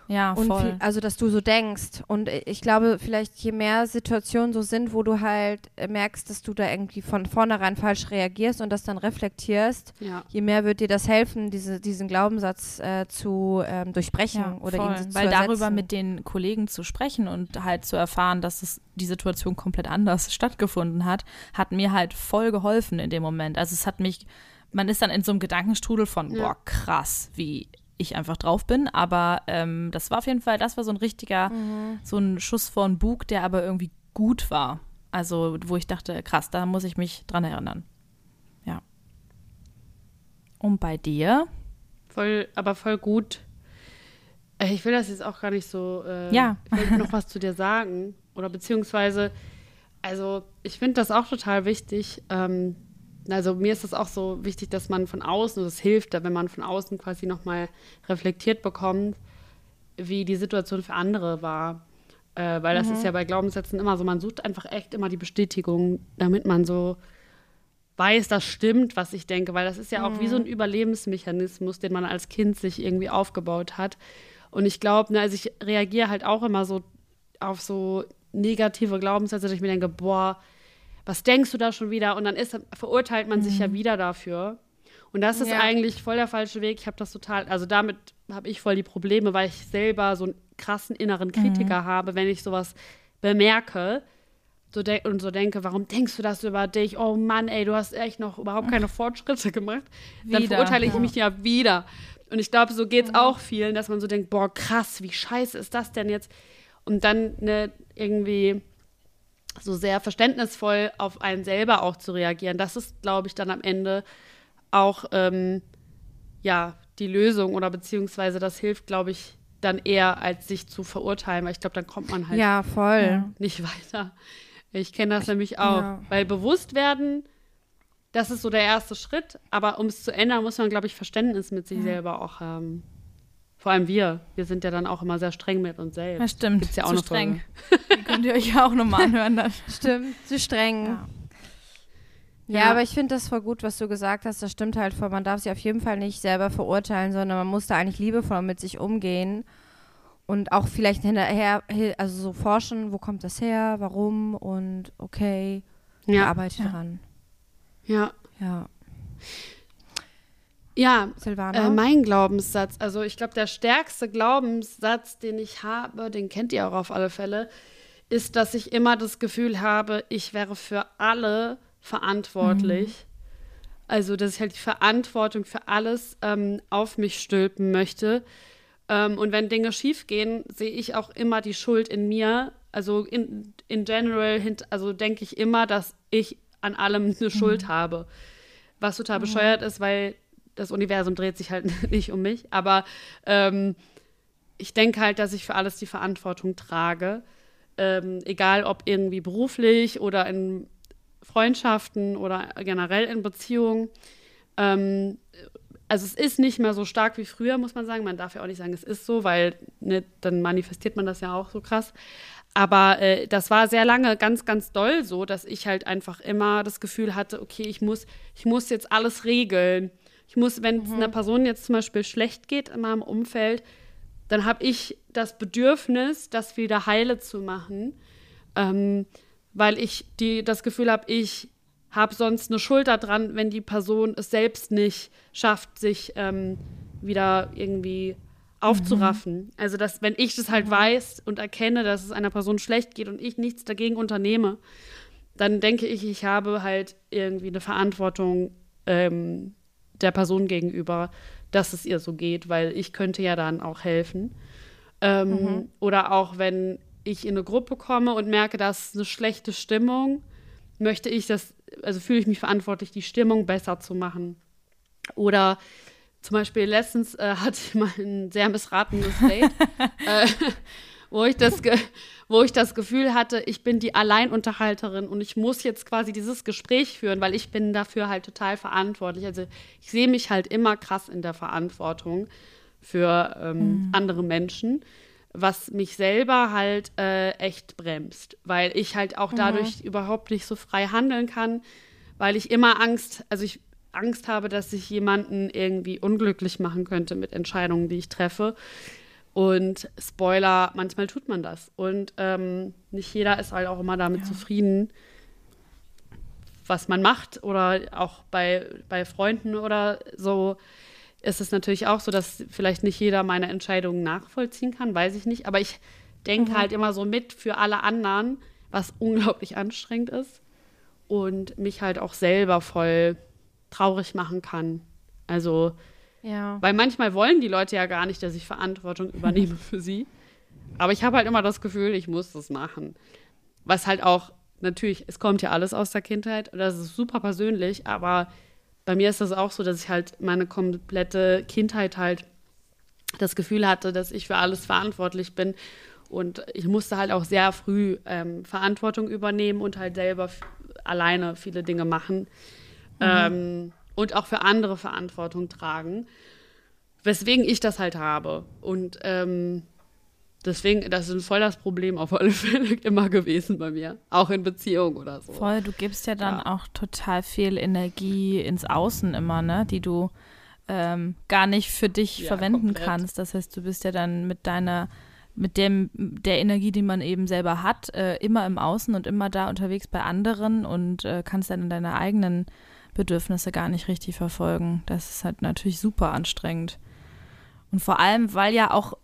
ja, Und voll. viel, also, dass du so denkst. Und ich glaube, vielleicht je mehr Situationen so sind, wo du halt äh, merkst, dass du da irgendwie von vornherein falsch reagierst und das dann reflektierst, Ja. je mehr wird dir das helfen, diese, diesen Glaubenssatz äh, zu ähm, durchbrechen Ja, oder voll. ihn zu Weil darüber ersetzen. mit den Kollegen zu sprechen und halt zu erfahren, dass es die Situation komplett anders stattgefunden hat, hat mir halt voll geholfen in dem Moment. Also es hat mich, man ist dann in so einem Gedankenstrudel von, Ja. boah, krass, wie ich einfach drauf bin. Aber ähm, das war auf jeden Fall, das war so ein richtiger, Mhm. so ein Schuss vor den Bug, der aber irgendwie gut war. Also, wo ich dachte, krass, da muss ich mich dran erinnern. Ja. Und bei dir? Voll, aber voll gut. Äh, Ich will das jetzt auch gar nicht so. Äh, Ja. Ich will noch was zu dir sagen. Oder beziehungsweise, also ich finde das auch total wichtig. Ähm, also mir ist das auch so wichtig, dass man von außen, und es hilft, wenn man von außen quasi nochmal reflektiert bekommt, wie die Situation für andere war. Äh, weil das ist ja bei Glaubenssätzen immer so, man sucht einfach echt immer die Bestätigung, damit man so weiß, das stimmt, was ich denke, weil das ist ja auch mhm. wie so ein mhm. Überlebensmechanismus, den man als Kind sich irgendwie aufgebaut hat. Und ich glaube, ne, also ich reagiere halt auch immer so auf so negative Glaubenssätze, dass ich mir denke, boah, was denkst du da schon wieder? Und dann ist, verurteilt man mhm. sich ja mhm. wieder dafür. Und das ist ja. eigentlich voll der falsche Weg. Ich habe das total, also damit habe ich voll die Probleme, weil ich selber so einen krassen inneren Kritiker mhm. habe, wenn ich sowas bemerke so und so denke, warum denkst du das über dich? Oh Mann, ey, du hast echt noch überhaupt keine Fortschritte gemacht. Dann wieder. verurteile ich mich ja wieder. Und ich glaube, so geht es mhm. auch vielen, dass man so denkt, boah, krass, wie scheiße ist das denn jetzt? Und dann ne, irgendwie so sehr verständnisvoll auf einen selber auch zu reagieren. Das ist, glaube ich, dann am Ende auch ähm, ja die Lösung oder beziehungsweise das hilft, glaube ich, dann eher als sich zu verurteilen, weil ich glaube, dann kommt man halt ja, voll. nicht weiter. Ich kenne das nämlich auch, ja. weil bewusst werden, das ist so der erste Schritt, aber um es zu ändern, muss man, glaube ich, Verständnis mit sich ja. selber auch haben. Vor allem wir. Wir sind ja dann auch immer sehr streng mit uns selbst. Das stimmt. Gibt's ja auch zu noch streng. könnt ihr euch ja auch nochmal anhören. Dann. Stimmt, zu streng. Ja. Ja, ja, aber ich finde das voll gut, was du gesagt hast. Das stimmt halt voll. Man darf sich auf jeden Fall nicht selber verurteilen, sondern man muss da eigentlich liebevoll mit sich umgehen und auch vielleicht hinterher, also so forschen, wo kommt das her, warum und okay, ja. arbeite ja. daran. Ja. Ja. Ja, äh, mein Glaubenssatz, also ich glaube, der stärkste Glaubenssatz, den ich habe, den kennt ihr auch auf alle Fälle, ist, dass ich immer das Gefühl habe, ich wäre für alle verantwortlich. Mhm. Also, dass ich halt die Verantwortung für alles ähm, auf mich stülpen möchte. Ähm, und wenn Dinge schiefgehen, sehe ich auch immer die Schuld in mir. Also in, in general, also denke ich immer, dass ich an allem eine Schuld mhm. habe. Was total mhm. bescheuert ist, weil das Universum dreht sich halt nicht um mich. Aber ähm, ich denke halt, dass ich für alles die Verantwortung trage. Ähm, egal ob irgendwie beruflich oder in Freundschaften oder generell in Beziehungen. Ähm, also es ist nicht mehr so stark wie früher, muss man sagen. Man darf ja auch nicht sagen, es ist so, weil ne, dann manifestiert man das ja auch so krass. Aber äh, das war sehr lange ganz, ganz doll so, dass ich halt einfach immer das Gefühl hatte, okay, ich muss, ich muss jetzt alles regeln. Ich muss, wenn es mhm. einer Person jetzt zum Beispiel schlecht geht in meinem Umfeld, dann habe ich das Bedürfnis, das wieder heile zu machen. Ähm, weil ich die, das Gefühl habe, ich habe sonst eine Schuld daran, wenn die Person es selbst nicht schafft, sich ähm, wieder irgendwie aufzuraffen. Mhm. Also, dass, wenn ich das halt mhm. weiß und erkenne, dass es einer Person schlecht geht und ich nichts dagegen unternehme, dann denke ich, ich habe halt irgendwie eine Verantwortung ähm, der Person gegenüber, dass es ihr so geht, weil ich könnte ja dann auch helfen. Ähm, mhm. Oder auch wenn ich in eine Gruppe komme und merke, dass eine schlechte Stimmung, möchte ich das, also fühle ich mich verantwortlich, die Stimmung besser zu machen. Oder zum Beispiel letztens äh, hatte ich mal ein sehr missratenes Date, äh, wo, ich das wo ich das Gefühl hatte, ich bin die Alleinunterhalterin und ich muss jetzt quasi dieses Gespräch führen, weil ich bin dafür halt total verantwortlich. Also ich sehe mich halt immer krass in der Verantwortung für ähm, mhm. andere Menschen was mich selber halt äh, echt bremst, weil ich halt auch dadurch mhm. überhaupt nicht so frei handeln kann, weil ich immer Angst, also ich Angst habe, dass ich jemanden irgendwie unglücklich machen könnte mit Entscheidungen, die ich treffe. Und Spoiler, manchmal tut man das. Und ähm, nicht jeder ist halt auch immer damit ja. zufrieden, was man macht. Oder auch bei, bei Freunden oder so ist es natürlich auch so, dass vielleicht nicht jeder meine Entscheidungen nachvollziehen kann, weiß ich nicht. Aber ich denke mhm. halt immer so mit für alle anderen, was unglaublich anstrengend ist und mich halt auch selber voll traurig machen kann. Also, ja. weil manchmal wollen die Leute ja gar nicht, dass ich Verantwortung übernehme für sie. Aber ich habe halt immer das Gefühl, ich muss das machen. Was halt auch, natürlich, es kommt ja alles aus der Kindheit und das ist super persönlich, aber bei mir ist das auch so, dass ich halt meine komplette Kindheit halt das Gefühl hatte, dass ich für alles verantwortlich bin. Und ich musste halt auch sehr früh ähm, Verantwortung übernehmen und halt selber alleine viele Dinge machen. Mhm. Ähm, und auch für andere Verantwortung tragen. Weswegen ich das halt habe. Und ähm, Deswegen, das ist voll das Problem auf alle Fälle immer gewesen bei mir. Auch in Beziehungen oder so. Voll, du gibst ja dann Ja. auch total viel Energie ins Außen immer, ne? Die du ähm, gar nicht für dich Ja, verwenden komplett. kannst. Das heißt, du bist ja dann mit deiner, mit dem, der Energie, die man eben selber hat, äh, immer im Außen und immer da unterwegs bei anderen und äh, kannst dann deine eigenen Bedürfnisse gar nicht richtig verfolgen. Das ist halt natürlich super anstrengend. Und vor allem, weil ja auch,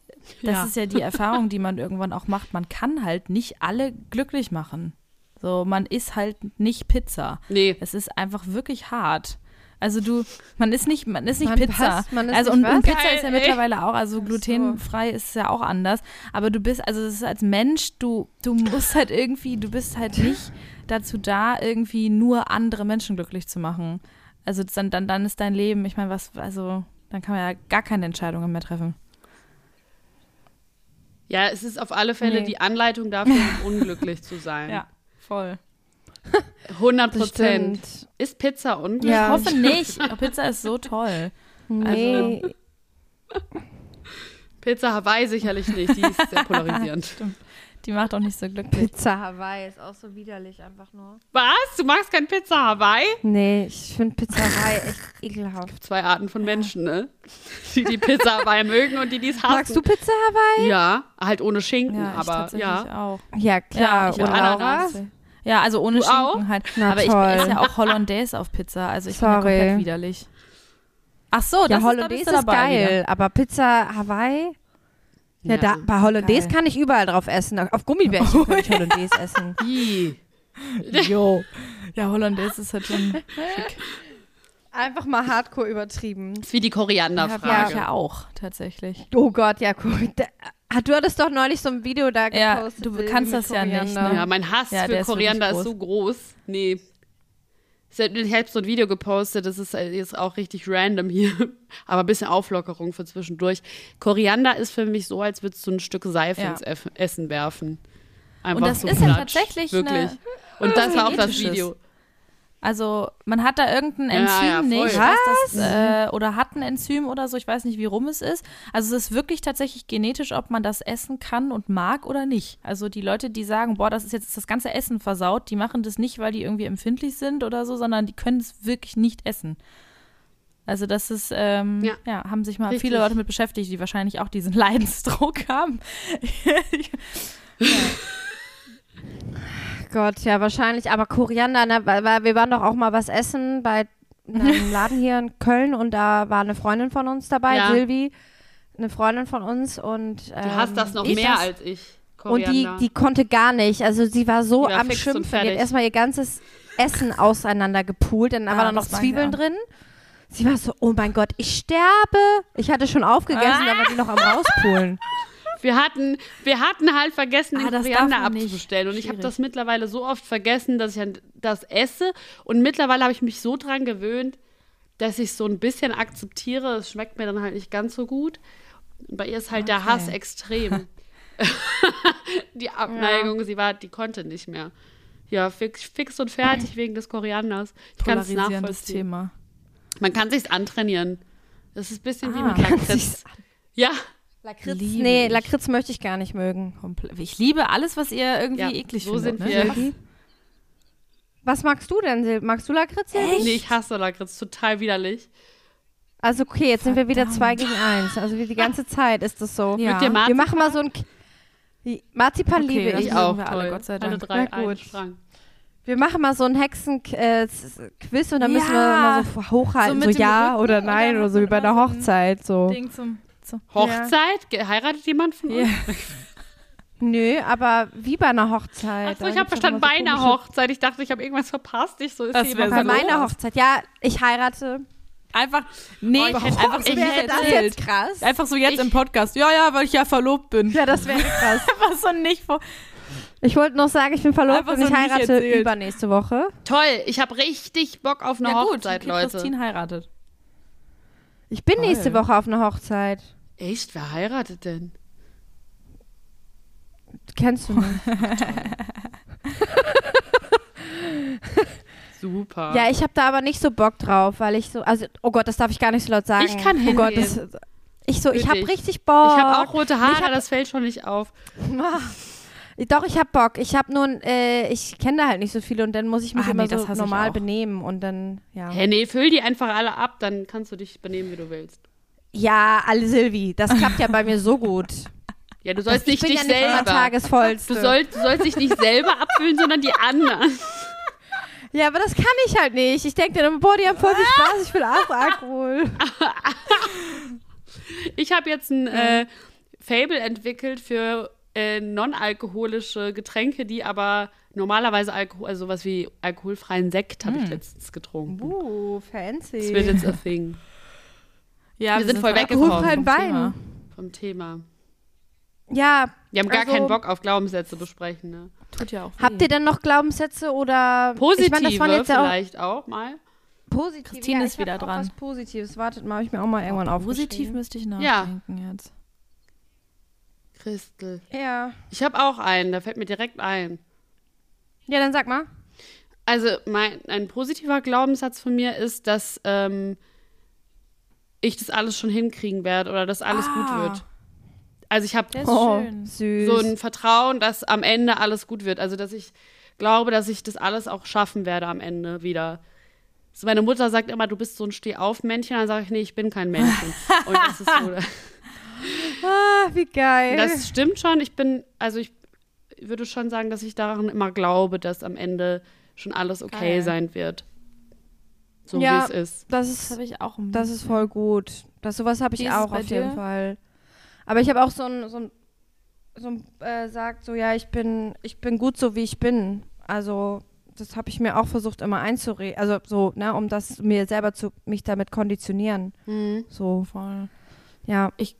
das Ja. ist ja die Erfahrung, die man irgendwann auch macht, man kann halt nicht alle glücklich machen. So, man isst halt nicht Pizza. Nee. Es ist einfach wirklich hart. Also du, man ist nicht, man ist nicht Man Pizza. passt, man ist also nicht und, und? Pizza ist ja Geil, ey. mittlerweile auch, also glutenfrei ist ja auch anders. Aber du bist, also es ist als Mensch, du, du musst halt irgendwie, du bist halt nicht dazu da, irgendwie nur andere Menschen glücklich zu machen. Also dann, dann, dann ist dein Leben, ich meine, was, also dann kann man ja gar keine Entscheidungen mehr treffen. Ja, es ist auf alle Fälle Nee. die Anleitung dafür, um unglücklich zu sein. voll. 100 Das Prozent. stimmt. Ist Pizza unglücklich? Ja. Ich hoffe nicht. Pizza ist so toll. Nee, Pizza Hawaii sicherlich nicht. Die ist sehr polarisierend. Die macht auch nicht so glücklich. Pizza Hawaii ist auch so widerlich einfach nur. Was? Du magst kein Pizza Hawaii? Nee, ich finde Pizza Hawaii echt ekelhaft. Zwei Arten von Menschen, ne? Die die Pizza Hawaii mögen und die die es hassen. Magst du Pizza Hawaii? Ja, halt ohne Schinken, Ja, ich aber tatsächlich ja. auch. Ja, klar. ich Und auch. Laura? Ja, also ohne Du auch? Schinken halt. Na Aber ich toll. esse ja auch Hollandaise auf Pizza. Also ich bin ja Sorry. komplett widerlich. Ach so, das Ja, ist, da Hollandaise bist du ist dabei geil, wieder. aber Pizza Hawaii? Ja, Ja. da, bei Hollandaise Geil. kann ich überall drauf essen. Auf Gummibärchen kann ich Hollandaise essen. Jo. Ja, Hollandaise ist halt schon schick. Einfach mal hardcore übertrieben. ist wie die Ja, Korianderfrage. ja auch, tatsächlich. Oh Gott, ja, cool. Da, ah, du hattest doch neulich so ein Video da Ja, gepostet. du Silvi, kannst das ja nicht, ne? Ja, mein Hass Ja, für ist Koriander ist so groß. Nee. Ich habe so ein Video gepostet, das ist äh, jetzt auch richtig random hier, aber ein bisschen Auflockerung für zwischendurch. Koriander ist für mich so, als würdest du ein Stück Seife Ja. ins Essen werfen. Einfach Und das so ist ja platsch, tatsächlich Wirklich. eine- Und das war auch das. Video. Also man hat da irgendein Ja, Enzym ja, voll. nicht, was das, äh, oder hat ein Enzym oder so, ich weiß nicht, wie rum es ist. Also es ist wirklich tatsächlich genetisch, ob man das essen kann und mag oder nicht. Also die Leute, die sagen, boah, das ist jetzt das ganze Essen versaut, die machen das nicht, weil die irgendwie empfindlich sind oder so, sondern die können es wirklich nicht essen. Also das ist, ähm, ja. Ja. haben sich mal Richtig. viele Leute mit beschäftigt, die wahrscheinlich auch diesen Leidensdruck haben. Gott, ja, wahrscheinlich. Aber Koriander, ne, weil, wir waren doch auch mal was essen bei einem Laden hier in Köln und da war eine Freundin von uns dabei, Ja. Silvi, eine Freundin von uns und Du hast das noch ich mehr das, als ich. Und die, Koriander. die konnte gar nicht. Also sie war so war am Schimpfen. Die hat erstmal ihr ganzes Essen auseinander gepult. Dann Ah, war da noch Zwiebeln drin. Sie war so, oh mein Gott, ich sterbe. Ich hatte schon aufgegessen, da war die noch am rauspulen. Wir hatten, wir hatten halt vergessen, Ah, den das Koriander abzubestellen. Und ich habe das mittlerweile so oft vergessen, dass ich das esse. Und mittlerweile habe ich mich so dran gewöhnt, dass ich so ein bisschen akzeptiere. Es schmeckt mir dann halt nicht ganz so gut. Und bei ihr ist halt der Okay. Hass extrem. die Abneigung, sie war, die konnte nicht mehr. Ja, fix, fix und fertig wegen des Korianders. Ich kann es nachvollziehen. Thema. Man kann sich's antrainieren. Das ist ein bisschen wie Ah. mit Lakritz. Ja, Lakritz, Liebe nee, ich. Lakritz möchte ich gar nicht mögen. Ich liebe alles, was ihr irgendwie Ja, eklig so findet. sind ne? wir. Was magst du denn, Sil? Magst du Lakritz? Silvi? nee, ich hasse Lakritz, total widerlich. Also okay, jetzt sind wir wieder Verdammt. zwei gegen eins. Also wie die ganze Zeit ist das so. Ja. Mit dir Wir machen mal so ein K- Marzipan Okay, liebe ich. Auch, wir alle, toll. Gott sei Alle Dank. drei, Na einen gut. Wir machen mal so ein Hexen-Quiz und dann müssen wir Ja. mal so hochhalten, So so, ja Rücken oder nein oder so wie bei einer so ein Hochzeit. So. Ding zum, zum Hochzeit? Geheiratet jemand von Ja. uns? Nö, aber wie bei einer Hochzeit. Achso, ich habe verstanden, bei so einer Hochzeit. Ich dachte, ich habe irgendwas verpasst. Ich so ist Das jemand Bei so meiner los. Hochzeit. Ja, ich heirate. Einfach, nee, Oh, ich hätte- einfach so hätte das jetzt krass? Einfach so jetzt Ich- im Podcast. Ja, ja, weil ich ja verlobt bin. Ja, das wäre krass. Einfach so nicht vor. Ich wollte noch sagen, ich bin verlobt Einfach und so ich heirate übernächste Woche. Toll, ich habe richtig Bock auf eine ja, gut, Hochzeit, okay, Leute. Christine heiratet. Ich bin Toll. nächste Woche auf einer Hochzeit. Echt? Wer heiratet denn? Kennst du nicht? Super. ja, ich habe da aber nicht so Bock drauf, weil ich so, also, oh Gott, das darf ich gar nicht so laut sagen. Ich kann Oh Gott, hingehen. das, Ich so, ich habe richtig Bock. Ich habe auch rote Ich Haare, hab- das fällt schon nicht auf. Doch, ich hab Bock. Ich habe nun, äh, ich kenne da halt nicht so viele und dann muss ich mich Ah, immer nee, das so normal benehmen und dann, ja. Hä, nee, füll die einfach alle ab, dann kannst du dich benehmen, wie du willst. Ja, alle Silvi, das klappt ja bei mir so gut. Ja, du sollst ich nicht dich ja nicht selber. Du, sollst, du sollst dich nicht selber abfüllen, sondern die anderen. ja, aber das kann ich halt nicht. Ich denke dann, boah, die haben voll viel Spaß, ich will auch Alkohol. Ich habe jetzt ein äh, Fable entwickelt für äh, non-alkoholische Getränke, die aber normalerweise Alkohol, also sowas wie alkoholfreien Sekt habe ich letztens getrunken. Uh, Das wird fancy. jetzt a thing Ja, Wir sind voll weggekommen vom Wein. Thema. vom Thema. Ja, Wir haben gar Also- keinen Bock auf Glaubenssätze besprechen. Ne? Tut ja auch weh. habt ihr denn noch Glaubenssätze oder Positive ich meine, das waren jetzt ja auch vielleicht auch mal. positive. Christine ja, ist wieder auch dran. Was Positives. Wartet mal, habe ich mir auch mal irgendwann Positiv aufgeschrieben. müsste ich Ja. nachdenken jetzt. Christel. Ja. Ich habe auch einen, der fällt mir direkt ein. Ja, dann sag mal. Also mein, ein positiver Glaubenssatz von mir ist, dass ähm, ich das alles schon hinkriegen werde oder dass alles Ah. gut wird. Also ich habe Oh, so ein Vertrauen, dass am Ende alles gut wird. Also dass ich glaube, dass ich das alles auch schaffen werde am Ende wieder. So meine Mutter sagt immer, du bist so ein Steh-auf-Männchen. Dann sage ich, nee, ich bin kein Männchen. Und das ist so. ah, wie geil. Das stimmt schon. Ich bin, also ich würde schon sagen, dass ich daran immer glaube, dass am Ende schon alles okay Geil. sein wird. So Ja. wie es ist. das Das ist habe ich auch Das ist voll gut. Das sowas habe ich auch auf jeden dir? Fall. Aber ich habe auch so ein so ein, so ein äh, sagt so ja, ich bin ich bin gut so wie ich bin. Also das habe ich mir auch versucht immer einzureden, also so, ne, um das mir selber zu mich damit konditionieren. Mhm. So, voll. ja. Ich-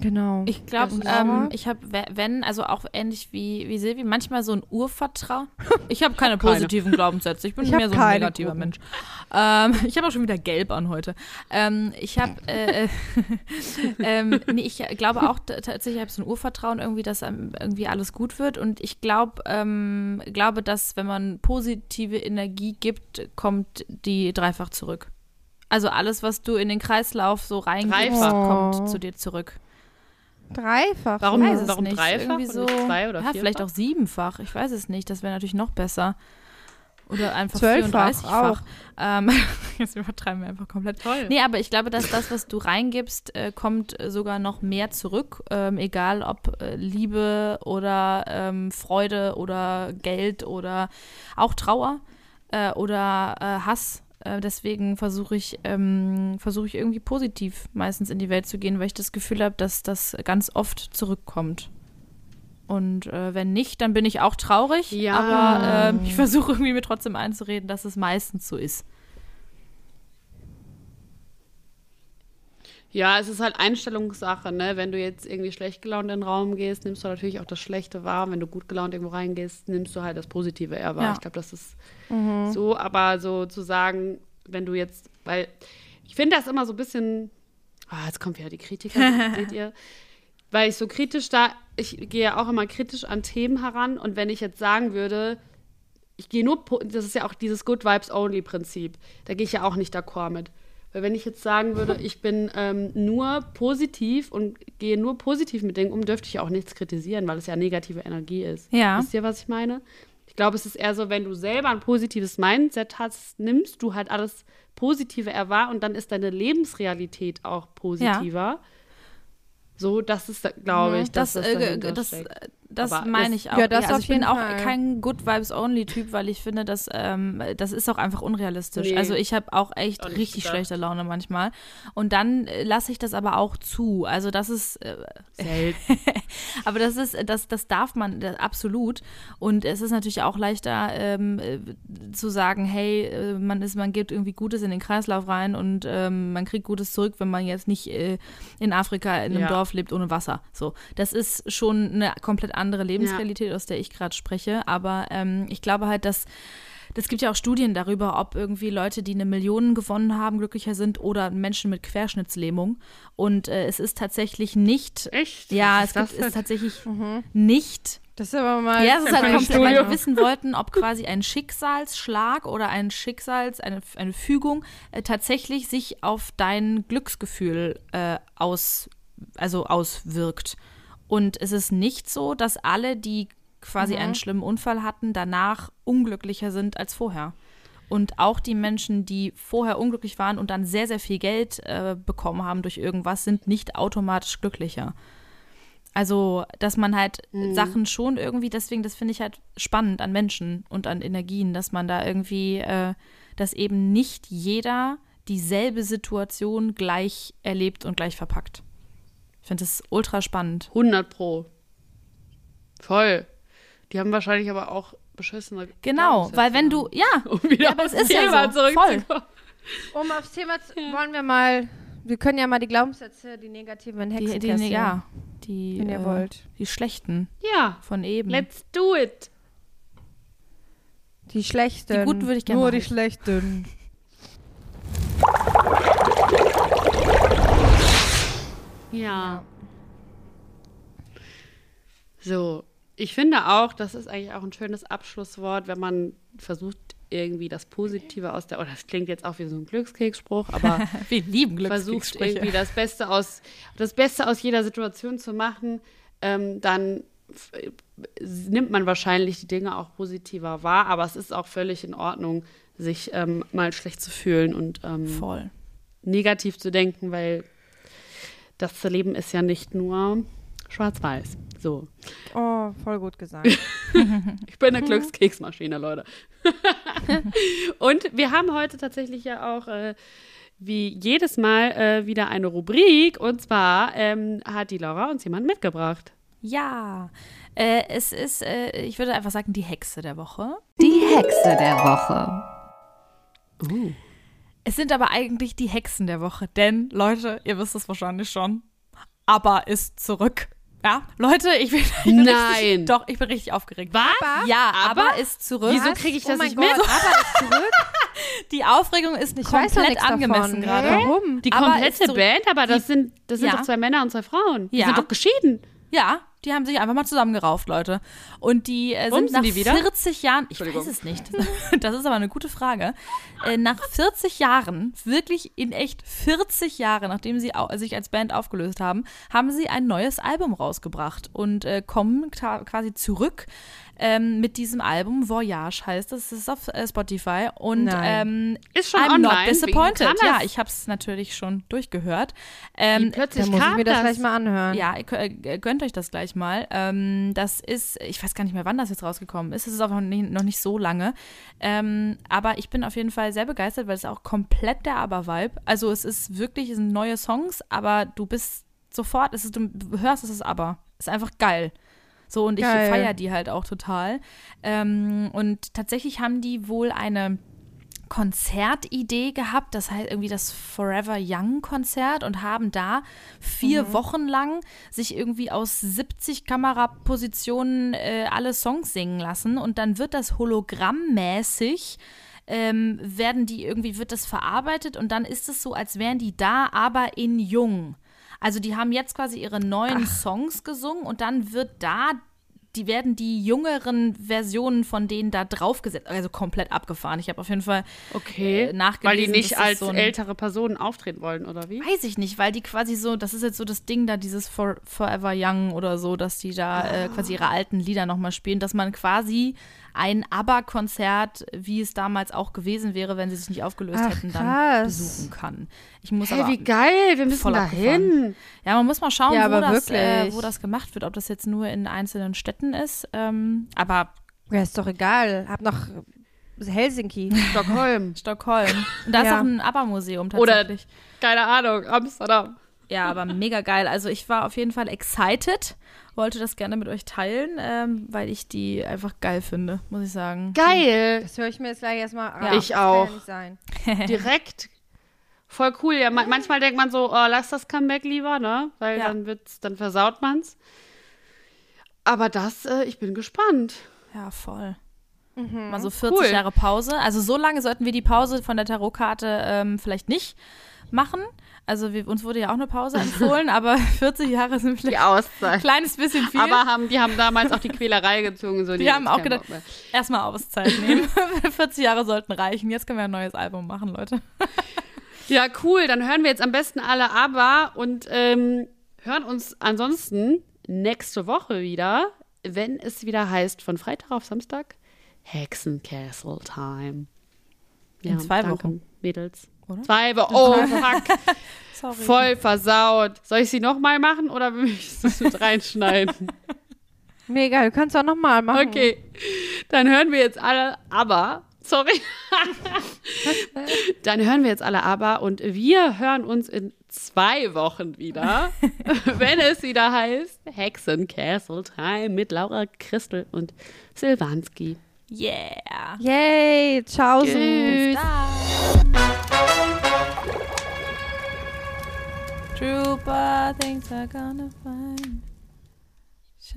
genau. Ich glaube, ähm, ich habe, wenn, also auch ähnlich wie, wie Silvi, manchmal so ein Urvertrauen. Ich habe keine keine. positiven Glaubenssätze. Ich bin Ich mehr so ein negativer guten. Mensch. Ähm, ich habe auch schon wieder gelb an heute. Ähm, ich habe, äh, äh, ähm, nee, ich glaube auch tatsächlich, ich habe so ein Urvertrauen irgendwie, dass einem irgendwie alles gut wird. Und ich glaube, ähm, glaube, dass wenn man positive Energie gibt, kommt die dreifach zurück. Also alles, was du in den Kreislauf so reingibst, Dreifach. Oh. kommt zu dir zurück. Dreifach. Warum- weiß es warum nicht. dreifach Irgendwie so, zwei oder ja, vielleicht auch siebenfach. Ich weiß es nicht. Das wäre natürlich noch besser. Oder einfach Zwölffach 34-fach. Ähm, jetzt übertreiben wir einfach komplett. Toll. Nee, aber ich glaube, dass das, was du reingibst, äh, kommt äh, sogar noch mehr zurück. Ähm, egal ob äh, Liebe oder ähm, Freude oder Geld oder auch Trauer äh, oder äh, Hass. Äh, deswegen versuche ich, ähm, versuche ich irgendwie positiv meistens in die Welt zu gehen, weil ich das Gefühl habe, dass das ganz oft zurückkommt. Und äh, wenn nicht, dann bin ich auch traurig. Ja. Aber ähm, ich versuche irgendwie mir trotzdem einzureden, dass es meistens so ist. Ja, es ist halt Einstellungssache, ne? Wenn du jetzt irgendwie schlecht gelaunt in den Raum gehst, nimmst du natürlich auch das Schlechte wahr. Wenn du gut gelaunt irgendwo reingehst, nimmst du halt das Positive eher wahr. Ja. Ich glaube, das ist so, aber so zu sagen, wenn du jetzt, weil ich finde das immer so ein bisschen, ah, jetzt kommt wieder die Kritiker, seht ihr? Weil ich so kritisch da, ich gehe ja auch immer kritisch an Themen heran und wenn ich jetzt sagen würde, ich gehe nur, das ist ja auch dieses Good Vibes Only Prinzip, da gehe ich ja auch nicht d'accord mit. Weil wenn ich jetzt sagen würde, ich bin ähm, nur positiv und gehe nur positiv mit Dingen um, dürfte ich auch nichts kritisieren, weil es ja negative Energie ist. Ja. Wisst ihr, was ich meine? Ich glaube, es ist eher so, wenn du selber ein positives Mindset hast, nimmst du halt alles Positive erwahr und dann ist deine Lebensrealität auch positiver. So, das ist, glaube ich, dass das, das, äh, das, äh, das Aber meine ich auch. Ja, das also auf ich bin jeden auch Fall. kein Good Vibes Only Typ, weil ich finde, dass ähm, das ist auch einfach unrealistisch. Nee. Also ich habe auch echt Auch richtig gedacht. schlechte Laune manchmal. Und dann äh, lasse ich das aber auch zu. Also das ist äh, Selten. aber das ist, das, das darf man das, absolut. Und es ist natürlich auch leichter ähm, äh, zu sagen, hey, äh, man ist, man gibt irgendwie Gutes in den Kreislauf rein und ähm, man kriegt Gutes zurück, wenn man jetzt nicht äh, in Afrika in einem Ja. Dorf lebt ohne Wasser. So, das ist schon eine komplett andere Lebensrealität, aus der ich gerade spreche. Aber ähm, ich glaube halt, dass es gibt ja auch Studien darüber, ob irgendwie Leute, die eine Million gewonnen haben, glücklicher sind oder Menschen mit Querschnittslähmung. Und äh, es ist tatsächlich nicht. Echt? Ja, es ist gibt, ist tatsächlich Mhm. nicht Das ist aber mal. ja, es ist halt komplett, weil wir wissen wollten, ob quasi ein Schicksalsschlag oder ein Schicksals, eine, eine Fügung äh, tatsächlich sich auf dein Glücksgefühl äh, aus, also auswirkt. Und es ist nicht so, dass alle, die quasi einen schlimmen Unfall hatten, danach unglücklicher sind als vorher. Und auch die Menschen, die vorher unglücklich waren und dann sehr, sehr viel Geld äh, bekommen haben durch irgendwas, sind nicht automatisch glücklicher. Also, dass man halt Sachen schon irgendwie, deswegen, das finde ich halt spannend an Menschen und an Energien, dass man da irgendwie, äh, dass eben nicht jeder dieselbe Situation gleich erlebt und gleich verpackt. Ich finde das ultra spannend. 100 Pro. Voll. Die haben wahrscheinlich aber auch beschissene. Genau, weil wenn du, ja, Um wieder ja aber aufs es ist ja Thema so, voll. zurückzukommen. Um aufs Thema zu, wollen wir mal. Wir können ja mal die Glaubenssätze, die negativen in Die, Hexenkessel. die, ja, die, Wenn ihr äh, wollt. die schlechten Ja, von eben. let's do it. Die schlechten. Die guten würde ich gerne Nur die behalten. schlechten. Ja. So, ich finde auch, das ist eigentlich auch ein schönes Abschlusswort, wenn man versucht, irgendwie das Positive aus der, oh, das klingt jetzt auch wie so ein Glückskeksspruch, aber Wir lieben versucht irgendwie das Beste aus, das Beste aus jeder Situation zu machen, ähm, dann äh, nimmt man wahrscheinlich die Dinge auch positiver wahr, aber es ist auch völlig in Ordnung, sich ähm, mal schlecht zu fühlen und ähm, Voll. negativ zu denken, weil das Leben ist ja nicht nur schwarz-weiß. So. Oh, voll gut gesagt. Ich bin eine Glückskeksmaschine, Leute. Und wir haben heute tatsächlich ja auch, äh, wie jedes Mal, äh, wieder eine Rubrik. Und zwar ähm, hat die Laura uns jemand mitgebracht. Ja, äh, es ist, äh, ich würde einfach sagen, die Hexe der Woche. Die Hexe der Woche. Es sind aber eigentlich die Hexen der Woche, denn Leute, ihr wisst es wahrscheinlich schon, aber ist zurück. Ja, Leute, ich bin, ich bin Nein. Richtig, doch, ich bin richtig aufgeregt. Was? Ja, aber, Aber? ist zurück. Wieso kriege ich oh das mein nicht Gott, mit? Aber ist zurück. Die Aufregung ist Ich weiß doch komplett angemessen davon. gerade. Warum? Die Aber komplette. Band, aber das sind, das sind Ja. doch zwei Männer und zwei Frauen. Die Ja. sind doch geschieden. Ja, die haben sich einfach mal zusammengerauft, Leute. Und die äh, sind nach die wieder? 40 Jahren, ich weiß es nicht, das ist aber eine gute Frage, äh, nach 40 Jahren, wirklich in echt 40 Jahre, nachdem sie sich als Band aufgelöst haben, haben sie ein neues Album rausgebracht und äh, kommen quasi zurück ähm, mit diesem Album. Voyage heißt es, es ist auf äh, Spotify und ähm, Ist schon I'm online. not disappointed. Ja, ich habe es natürlich schon durchgehört. Wie Ähm, plötzlich Dann muss ich mir das das. gleich mal anhören. ja, ihr kö- äh, gönnt euch das gleich mal. Ähm, das ist, ich weiß gar nicht mehr, wann das jetzt rausgekommen ist. Es ist auch noch nicht, noch nicht so lange. Ähm, aber ich bin auf jeden Fall sehr begeistert, weil es auch komplett der Aber-Vibe. Also es ist wirklich, es sind neue Songs, aber du bist sofort, es ist, du hörst, es ist Aber. Es ist einfach geil. So, und ich Geil. feiere die halt auch total. Ähm, und tatsächlich haben die wohl eine Konzertidee gehabt, das heißt irgendwie das Forever Young Konzert und haben da vier Wochen lang sich irgendwie aus 70 Kamerapositionen äh, alle Songs singen lassen und dann wird das hologrammmäßig ähm, werden die irgendwie, wird das verarbeitet und dann ist es so, als wären die da, aber in jung. Also die haben jetzt quasi ihre neuen Songs gesungen und dann wird da, die werden die jüngeren Versionen von denen da draufgesetzt, also komplett abgefahren. Ich habe auf jeden Fall Okay. äh, nachgelesen. Weil die nicht als so ein- ältere Personen auftreten wollen, oder wie? Weiß ich nicht, weil die quasi so, das ist jetzt so das Ding da, dieses For Forever Young oder so, dass die da äh, quasi ihre alten Lieder nochmal spielen, dass man quasi ein ABBA-Konzert, wie es damals auch gewesen wäre, wenn sie sich nicht aufgelöst Ach, hätten, dann krass. besuchen kann. Ich muss Hey, aber, wie geil, wir müssen voll da hin. ja, man muss mal schauen, Ja, wo, das, äh, wo das gemacht wird, ob das jetzt nur in einzelnen Städten ist. Ähm, aber Ja, ist doch egal. Hab noch Helsinki. Stockholm. Stockholm. Und da ist Ja. auch ein ABBA-Museum Oder, tatsächlich. keine Ahnung, Amsterdam. Ja, aber mega geil. Also ich war auf jeden Fall excited, wollte das gerne mit euch teilen, ähm, weil ich die einfach geil finde, muss ich sagen. Geil. Das höre ich mir jetzt gleich erstmal an. Ja. Ich auch. Ja. Direkt. Voll cool. Ja, ma manchmal denkt man so, oh, lass das Comeback lieber, ne? Weil Ja. dann wird's, dann versaut man's. Aber das, äh, ich bin gespannt. Ja, voll. Mhm. Mal so 40 Cool. Jahre Pause. Also so lange sollten wir die Pause von der Tarotkarte ähm, vielleicht nicht machen. Also wir, uns wurde ja auch eine Pause empfohlen, aber 40 Jahre sind Die vielleicht ein Auszeit. kleines bisschen viel. Aber haben, die haben damals auch die Quälerei gezogen. So, die haben auch gedacht, erstmal Auszeit nehmen. 40 Jahre sollten reichen. Jetzt können wir ein neues Album machen, Leute. Ja, cool. Dann hören wir jetzt am besten alle aber und ähm, hören uns ansonsten nächste Woche wieder, wenn es wieder heißt, von Freitag auf Samstag, Hexencastle Time. In zwei danke, Wochen. Mädels. Oder? Zwei Wochen. Oh, fuck. Sorry. Voll versaut. Soll ich sie nochmal machen oder möchtest du es mit reinschneiden? Mega, du kannst auch nochmal machen. Okay. Dann hören wir jetzt alle aber. Sorry. Dann hören wir jetzt alle aber und wir hören uns in zwei Wochen wieder, wenn es wieder heißt Hexen Castle Time mit Laura Christel und Silvanski. Yeah. Yay, ciao. Tschüss. Trooper thinks I'm gonna find